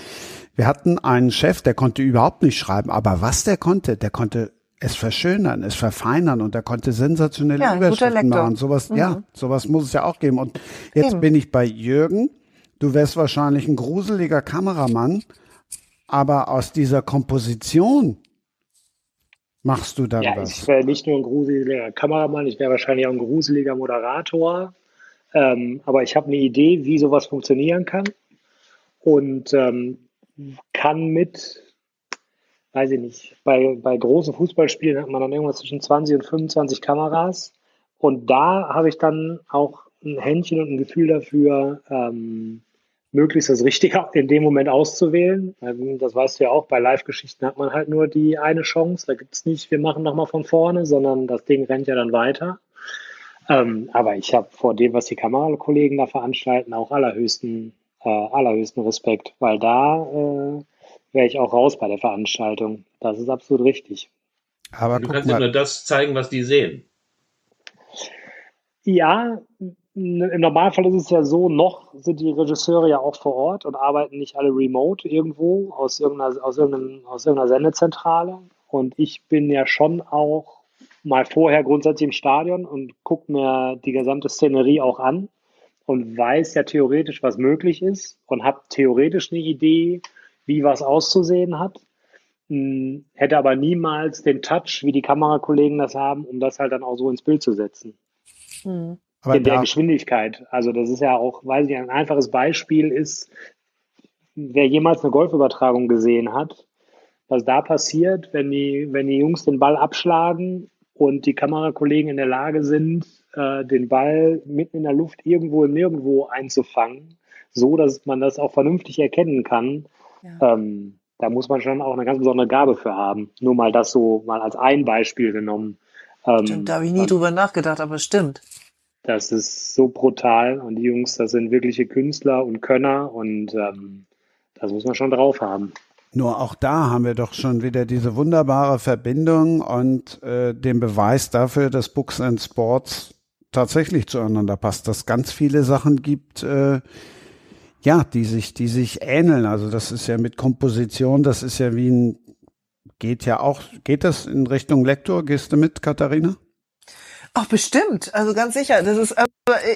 Wir hatten einen Chef, der konnte überhaupt nicht schreiben, aber was der konnte, der konnte es verschönern, es verfeinern und er konnte sensationelle ja, Überschriften machen. Sowas, mhm. ja, sowas muss es ja auch geben. Und jetzt Eben. bin ich bei Jürgen. Du wärst wahrscheinlich ein gruseliger Kameramann, aber aus dieser Komposition machst du dann ja, was? Ich wäre nicht nur ein gruseliger Kameramann, ich wäre wahrscheinlich auch ein gruseliger Moderator. Ähm, aber ich habe eine Idee, wie sowas funktionieren kann. Und ähm, kann mit, weiß ich nicht, bei, bei großen Fußballspielen hat man dann irgendwas zwischen 20 und 25 Kameras. Und da habe ich dann auch ein Händchen und ein Gefühl dafür, ähm, möglichst das Richtige in dem Moment auszuwählen. Das weißt du ja auch, bei Live-Geschichten hat man halt nur die eine Chance. Da gibt es nicht, wir machen nochmal von vorne, sondern das Ding rennt ja dann weiter. Ähm, aber ich habe vor dem, was die Kamerakollegen da veranstalten, auch allerhöchsten äh, allerhöchsten Respekt, weil da äh, wäre ich auch raus bei der Veranstaltung. Das ist absolut richtig. Aber du kannst ja nur das zeigen, was die sehen. Ja, im Normalfall ist es ja so, noch sind die Regisseure ja auch vor Ort und arbeiten nicht alle remote irgendwo aus irgendeiner, aus irgendeiner, aus irgendeiner Sendezentrale. Und ich bin ja schon auch mal vorher grundsätzlich im Stadion und gucke mir die gesamte Szenerie auch an und weiß ja theoretisch, was möglich ist und habe theoretisch eine Idee, wie was auszusehen hat. Hm, hätte aber niemals den Touch, wie die Kamerakollegen das haben, um das halt dann auch so ins Bild zu setzen. Mhm. Aber in der Geschwindigkeit. Also das ist ja auch, weiß ich, ein einfaches Beispiel ist, wer jemals eine Golfübertragung gesehen hat, was da passiert, wenn die, wenn die Jungs den Ball abschlagen und die Kamerakollegen in der Lage sind, äh, den Ball mitten in der Luft irgendwo im Nirgendwo einzufangen, so dass man das auch vernünftig erkennen kann. Ja. Ähm, da muss man schon auch eine ganz besondere Gabe für haben. Nur mal das so mal als ein Beispiel genommen. Ähm, stimmt, da habe ich nie drüber nachgedacht, aber stimmt. Das ist so brutal und die Jungs, das sind wirkliche Künstler und Könner und ähm, das muss man schon drauf haben. Nur auch da haben wir doch schon wieder diese wunderbare Verbindung und äh, den Beweis dafür, dass Books and Sports tatsächlich zueinander passt, dass ganz viele Sachen gibt, äh, ja, die sich, die sich ähneln. Also das ist ja mit Komposition, das ist ja wie ein, geht ja auch, geht das in Richtung Lektor? Gehst du mit, Katharina? Ach, bestimmt. Also ganz sicher. Das ist,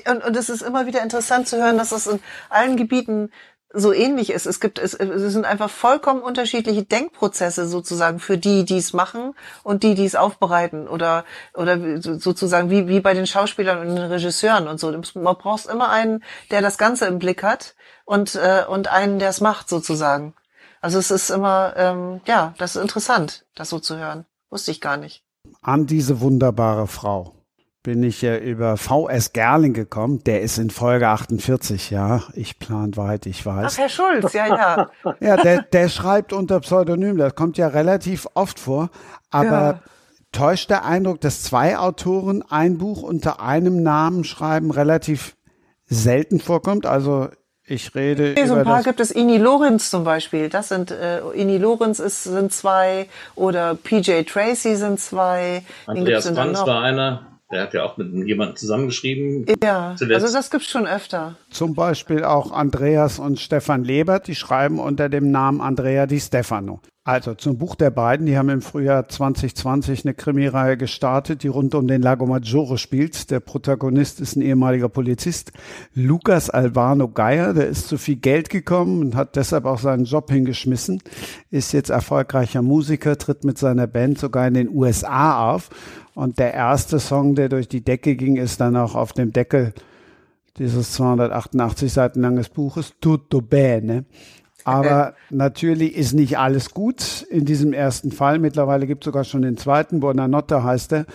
und, und es ist immer wieder interessant zu hören, dass das in allen Gebieten so ähnlich ist. Es gibt, es, es sind einfach vollkommen unterschiedliche Denkprozesse sozusagen für die, die es machen und die, die es aufbereiten oder, oder sozusagen wie, wie bei den Schauspielern und den Regisseuren und so. Man braucht immer einen, der das Ganze im Blick hat und, äh, und einen, der es macht sozusagen. Also es ist immer, ähm, ja, das ist interessant, das so zu hören. Wusste ich gar nicht. An diese wunderbare Frau bin ich ja über VS Gerling gekommen. Der ist in Folge 48, ja. Ich plan weit, ich weiß. Ach, Herr Schulz, ja, ja. ja, der, der schreibt unter Pseudonym. Das kommt ja relativ oft vor. Aber ja. täuscht der Eindruck, dass zwei Autoren ein Buch unter einem Namen schreiben, relativ selten vorkommt? Also ich rede okay, so ein paar gibt es Ini Lorenz zum Beispiel. Das sind äh, Ini Lorenz ist, sind zwei oder PJ Tracy sind zwei. Andreas Franz war einer. Der hat ja auch mit jemandem zusammengeschrieben. Ja, zuletzt. also das gibt's schon öfter. Zum Beispiel auch Andreas und Stefan Lebert, die schreiben unter dem Namen Andrea Di Stefano. Also zum Buch der beiden, die haben im Frühjahr 2020 eine Krimireihe gestartet, die rund um den Lago Maggiore spielt. Der Protagonist ist ein ehemaliger Polizist, Lukas Albano Geier, der ist zu viel Geld gekommen und hat deshalb auch seinen Job hingeschmissen, ist jetzt erfolgreicher Musiker, tritt mit seiner Band sogar in den USA auf und der erste Song, der durch die Decke ging, ist dann auch auf dem Deckel dieses 288 Seiten langes Buches Tutto bene. Aber natürlich ist nicht alles gut in diesem ersten Fall. Mittlerweile gibt es sogar schon den zweiten, Buonanotte heißt er.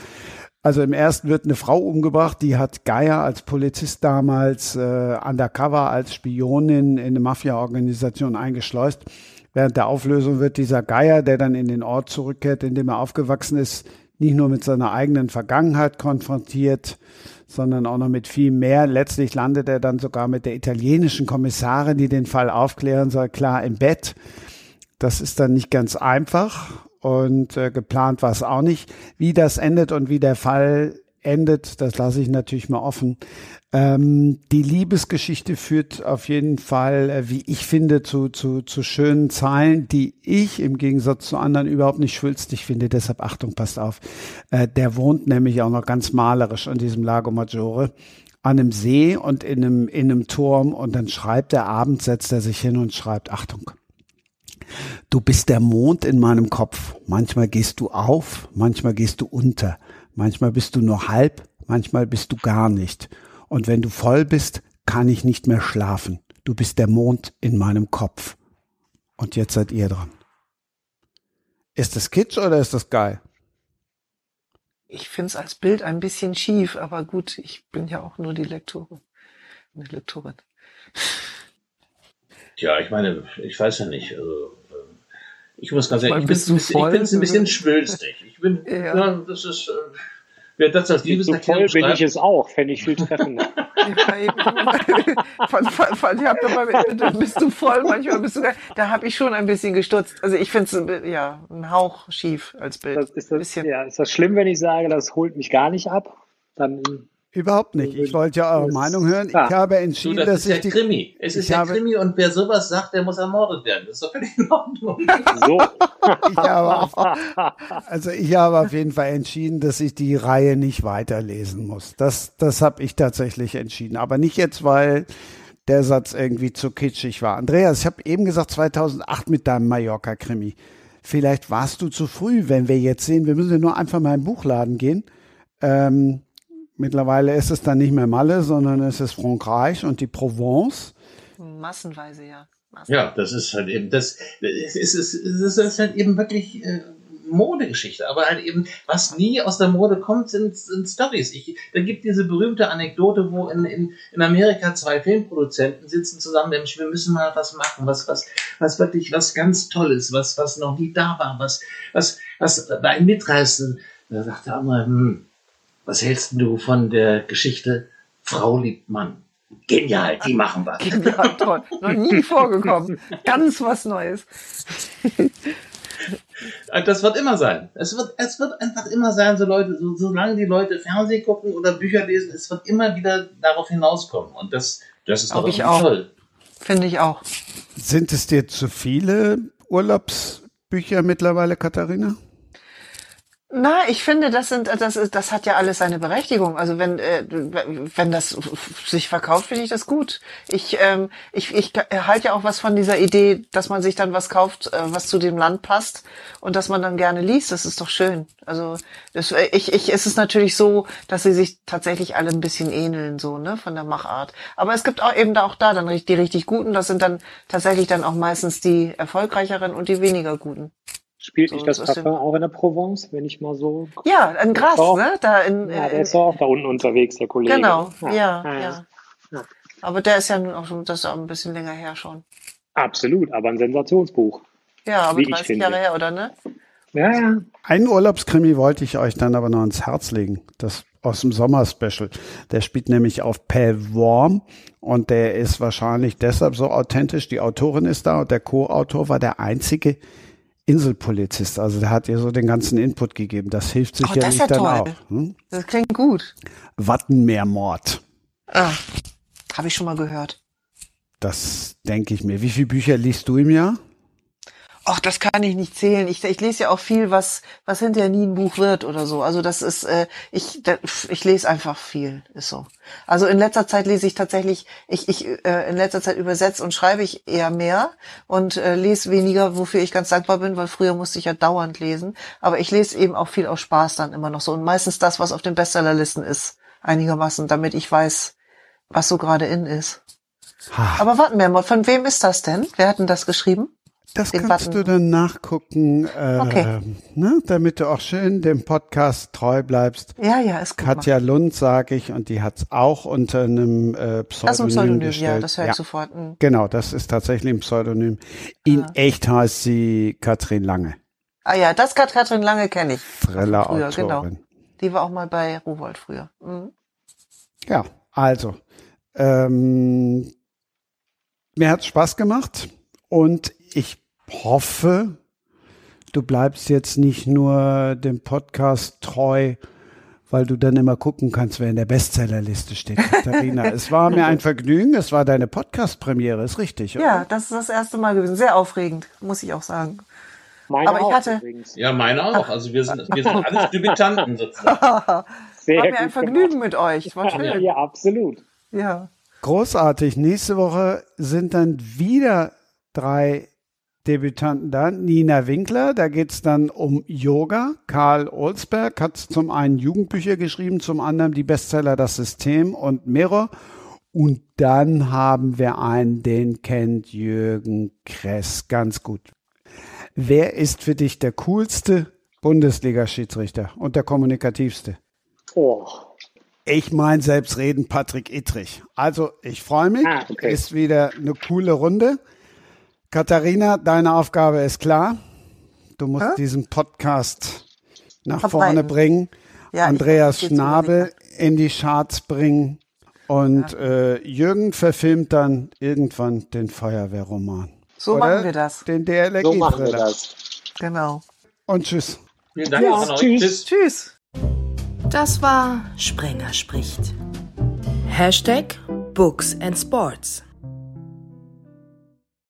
Also im ersten wird eine Frau umgebracht, die hat Geier als Polizist damals äh, undercover als Spionin in eine Mafia-Organisation eingeschleust. Während der Auflösung wird dieser Geier, der dann in den Ort zurückkehrt, in dem er aufgewachsen ist, nicht nur mit seiner eigenen Vergangenheit konfrontiert, sondern auch noch mit viel mehr. Letztlich landet er dann sogar mit der italienischen Kommissarin, die den Fall aufklären soll, klar im Bett. Das ist dann nicht ganz einfach und äh, geplant war es auch nicht. Wie das endet und wie der Fall endet, das lasse ich natürlich mal offen. Ähm, die Liebesgeschichte führt auf jeden Fall, äh, wie ich finde, zu, zu, zu schönen Zeilen, die ich im Gegensatz zu anderen überhaupt nicht schwülstig finde. Deshalb Achtung, passt auf. Äh, der wohnt nämlich auch noch ganz malerisch an diesem Lago Maggiore an einem See und in einem, in einem Turm und dann schreibt er abends, setzt er sich hin und schreibt, Achtung, du bist der Mond in meinem Kopf. Manchmal gehst du auf, manchmal gehst du unter, manchmal bist du nur halb, manchmal bist du gar nicht. Und wenn du voll bist, kann ich nicht mehr schlafen. Du bist der Mond in meinem Kopf. Und jetzt seid ihr dran. Ist das Kitsch oder ist das geil? Ich finde es als Bild ein bisschen schief, aber gut, ich bin ja auch nur die Lektorin. Eine Lektorin. Ja, ich meine, ich weiß ja nicht. Also, ich muss ganz ehrlich, ich, ich finde es ein bisschen schwülstig. Ich bin, ja. ja das ist, äh, Wer das als Liebeserklärung so voll bin ich es auch, fände ich viel treffender. von, von, von, bist du voll, manchmal bist du, da habe ich schon ein bisschen gestutzt. Also ich finde es, ja, ein Hauch schief als Bild. Das ist, das, ja, ist das schlimm, wenn ich sage, das holt mich gar nicht ab? Dann Überhaupt nicht. Ich wollte ja eure Meinung hören. Ich habe entschieden, so, das dass ist ich ja Krimi. Es ist ja Krimi und wer sowas sagt, der muss ermordet werden. Das ist doch völlig in Ordnung. So. ich habe auf, also ich habe auf jeden Fall entschieden, dass ich die Reihe nicht weiterlesen muss. Das, das habe ich tatsächlich entschieden. Aber nicht jetzt, weil der Satz irgendwie zu kitschig war. Andreas, ich habe eben gesagt 2008 mit deinem Mallorca-Krimi. Vielleicht warst du zu früh, wenn wir jetzt sehen, wir müssen ja nur einfach mal im Buchladen gehen. Ähm, Mittlerweile ist es dann nicht mehr Malle, sondern es ist Frankreich und die Provence. Massenweise, ja. Massenweise. Ja, das ist halt eben, das, es ist, es ist, ist halt eben wirklich äh, Modegeschichte, aber halt eben, was nie aus der Mode kommt, sind, sind Stories. Ich, da gibt diese berühmte Anekdote, wo in, in, in Amerika zwei Filmproduzenten sitzen zusammen, nämlich wir müssen mal was machen, was, was, was wirklich was ganz Tolles, was, was noch nie da war, was, was, was bei mitreißen. Da sagt der andere, hm, was hältst du von der Geschichte Frau liebt Mann? Genial, die machen wir. Genial, toll. Noch nie vorgekommen. Ganz was Neues. Das wird immer sein. Es wird, es wird einfach immer sein, so Leute, so, solange die Leute Fernsehen gucken oder Bücher lesen, es wird immer wieder darauf hinauskommen. Und das, das ist doch ich auch. toll. Finde ich auch. Sind es dir zu viele Urlaubsbücher mittlerweile, Katharina? Na, ich finde, das sind, das ist, das hat ja alles seine Berechtigung. Also wenn, äh, wenn das sich verkauft, finde ich das gut. Ich, ähm, ich, ich halte ja auch was von dieser Idee, dass man sich dann was kauft, äh, was zu dem Land passt und dass man dann gerne liest. Das ist doch schön. Also das, ich, ich, es ist natürlich so, dass sie sich tatsächlich alle ein bisschen ähneln, so ne, von der Machart. Aber es gibt auch eben da auch da dann die richtig guten. Das sind dann tatsächlich dann auch meistens die erfolgreicheren und die weniger guten. Spielt so, nicht das Parfum auch in der Provence, wenn ich mal so. Ja, in Gras, ne? Da in, ja, der in, ist auch da unten unterwegs, der Kollege. Genau, ja, ja. ja. ja. Aber der ist ja nun auch schon, das ist auch ein bisschen länger her schon. Absolut, aber ein Sensationsbuch. Ja, aber 30 Jahre her, oder ne? Ja, ja. Einen Urlaubskrimi wollte ich euch dann aber noch ins Herz legen. Das aus dem Sommerspecial. Der spielt nämlich auf Pellworm und der ist wahrscheinlich deshalb so authentisch. Die Autorin ist da und der Co-Autor war der einzige, Inselpolizist. Also der hat ihr so den ganzen Input gegeben. Das hilft sicherlich oh, das ja dann toll. auch. Hm? Das klingt gut. Wattenmeermord. Ah, habe ich schon mal gehört. Das denke ich mir. Wie viele Bücher liest du im Jahr? Ach, das kann ich nicht zählen. Ich, ich lese ja auch viel, was, was hinterher nie ein Buch wird oder so. Also das ist, äh, ich, da, ich lese einfach viel, ist so. Also in letzter Zeit lese ich tatsächlich, ich, ich äh, in letzter Zeit übersetze und schreibe ich eher mehr und äh, lese weniger, wofür ich ganz dankbar bin, weil früher musste ich ja dauernd lesen. Aber ich lese eben auch viel aus Spaß dann immer noch so. Und meistens das, was auf den Bestsellerlisten ist, einigermaßen, damit ich weiß, was so gerade in ist. Ha. Aber warten wir mal, von wem ist das denn? Wer hat denn das geschrieben? Das kannst Button. du dann nachgucken, äh, okay. ne, damit du auch schön dem Podcast treu bleibst. Ja, ja, ist gut. Katja mal. Lund, sage ich, und die hat's auch unter einem äh, Pseudonym, das ist ein Pseudonym gestellt. Ja, das höre ich ja. sofort. Mhm. Genau, das ist tatsächlich ein Pseudonym. In ah. echt heißt sie Katrin Lange. Ah ja, das Katrin Lange kenne ich. Thriller früher, genau. Die war auch mal bei Rowold früher. Mhm. Ja, also ähm, mir hat's Spaß gemacht und ich hoffe, du bleibst jetzt nicht nur dem Podcast treu, weil du dann immer gucken kannst, wer in der Bestsellerliste steht. Katharina, es war mir ein Vergnügen. Es war deine Podcast-Premiere, ist richtig, oder? Ja, das ist das erste Mal gewesen. Sehr aufregend, muss ich auch sagen. Meine Aber ich hatte. Übrigens. Ja, meine auch. Also wir sind, wir sind alles Debütanten sozusagen. Sehr war mir ein Vergnügen gemacht. mit euch. War schön. Ja, absolut. Ja. Großartig. Nächste Woche sind dann wieder drei Debütanten da. Nina Winkler, da geht's dann um Yoga. Karl Olsberg hat zum einen Jugendbücher geschrieben, zum anderen die Bestseller Das System und Mirror. Und dann haben wir einen, den kennt Jürgen Kress ganz gut. Wer ist für dich der coolste Bundesliga-Schiedsrichter und der kommunikativste? Oh. Ich meine selbstredend Patrick Ittrich. Also ich freue mich. Ah, okay. Ist wieder eine coole Runde. Katharina, deine Aufgabe ist klar. Du musst Hä? diesen Podcast nach Verbreiten. vorne bringen. Ja, Andreas Schnabel in die Charts bringen. Und ja. äh, Jürgen verfilmt dann irgendwann den Feuerwehrroman. So Oder machen wir das. Den DLRG so machen wir das. Genau. Und tschüss. Vielen Dank. Ja, tschüss. Tschüss. Das war Sprenger spricht. Hashtag Books and Sports.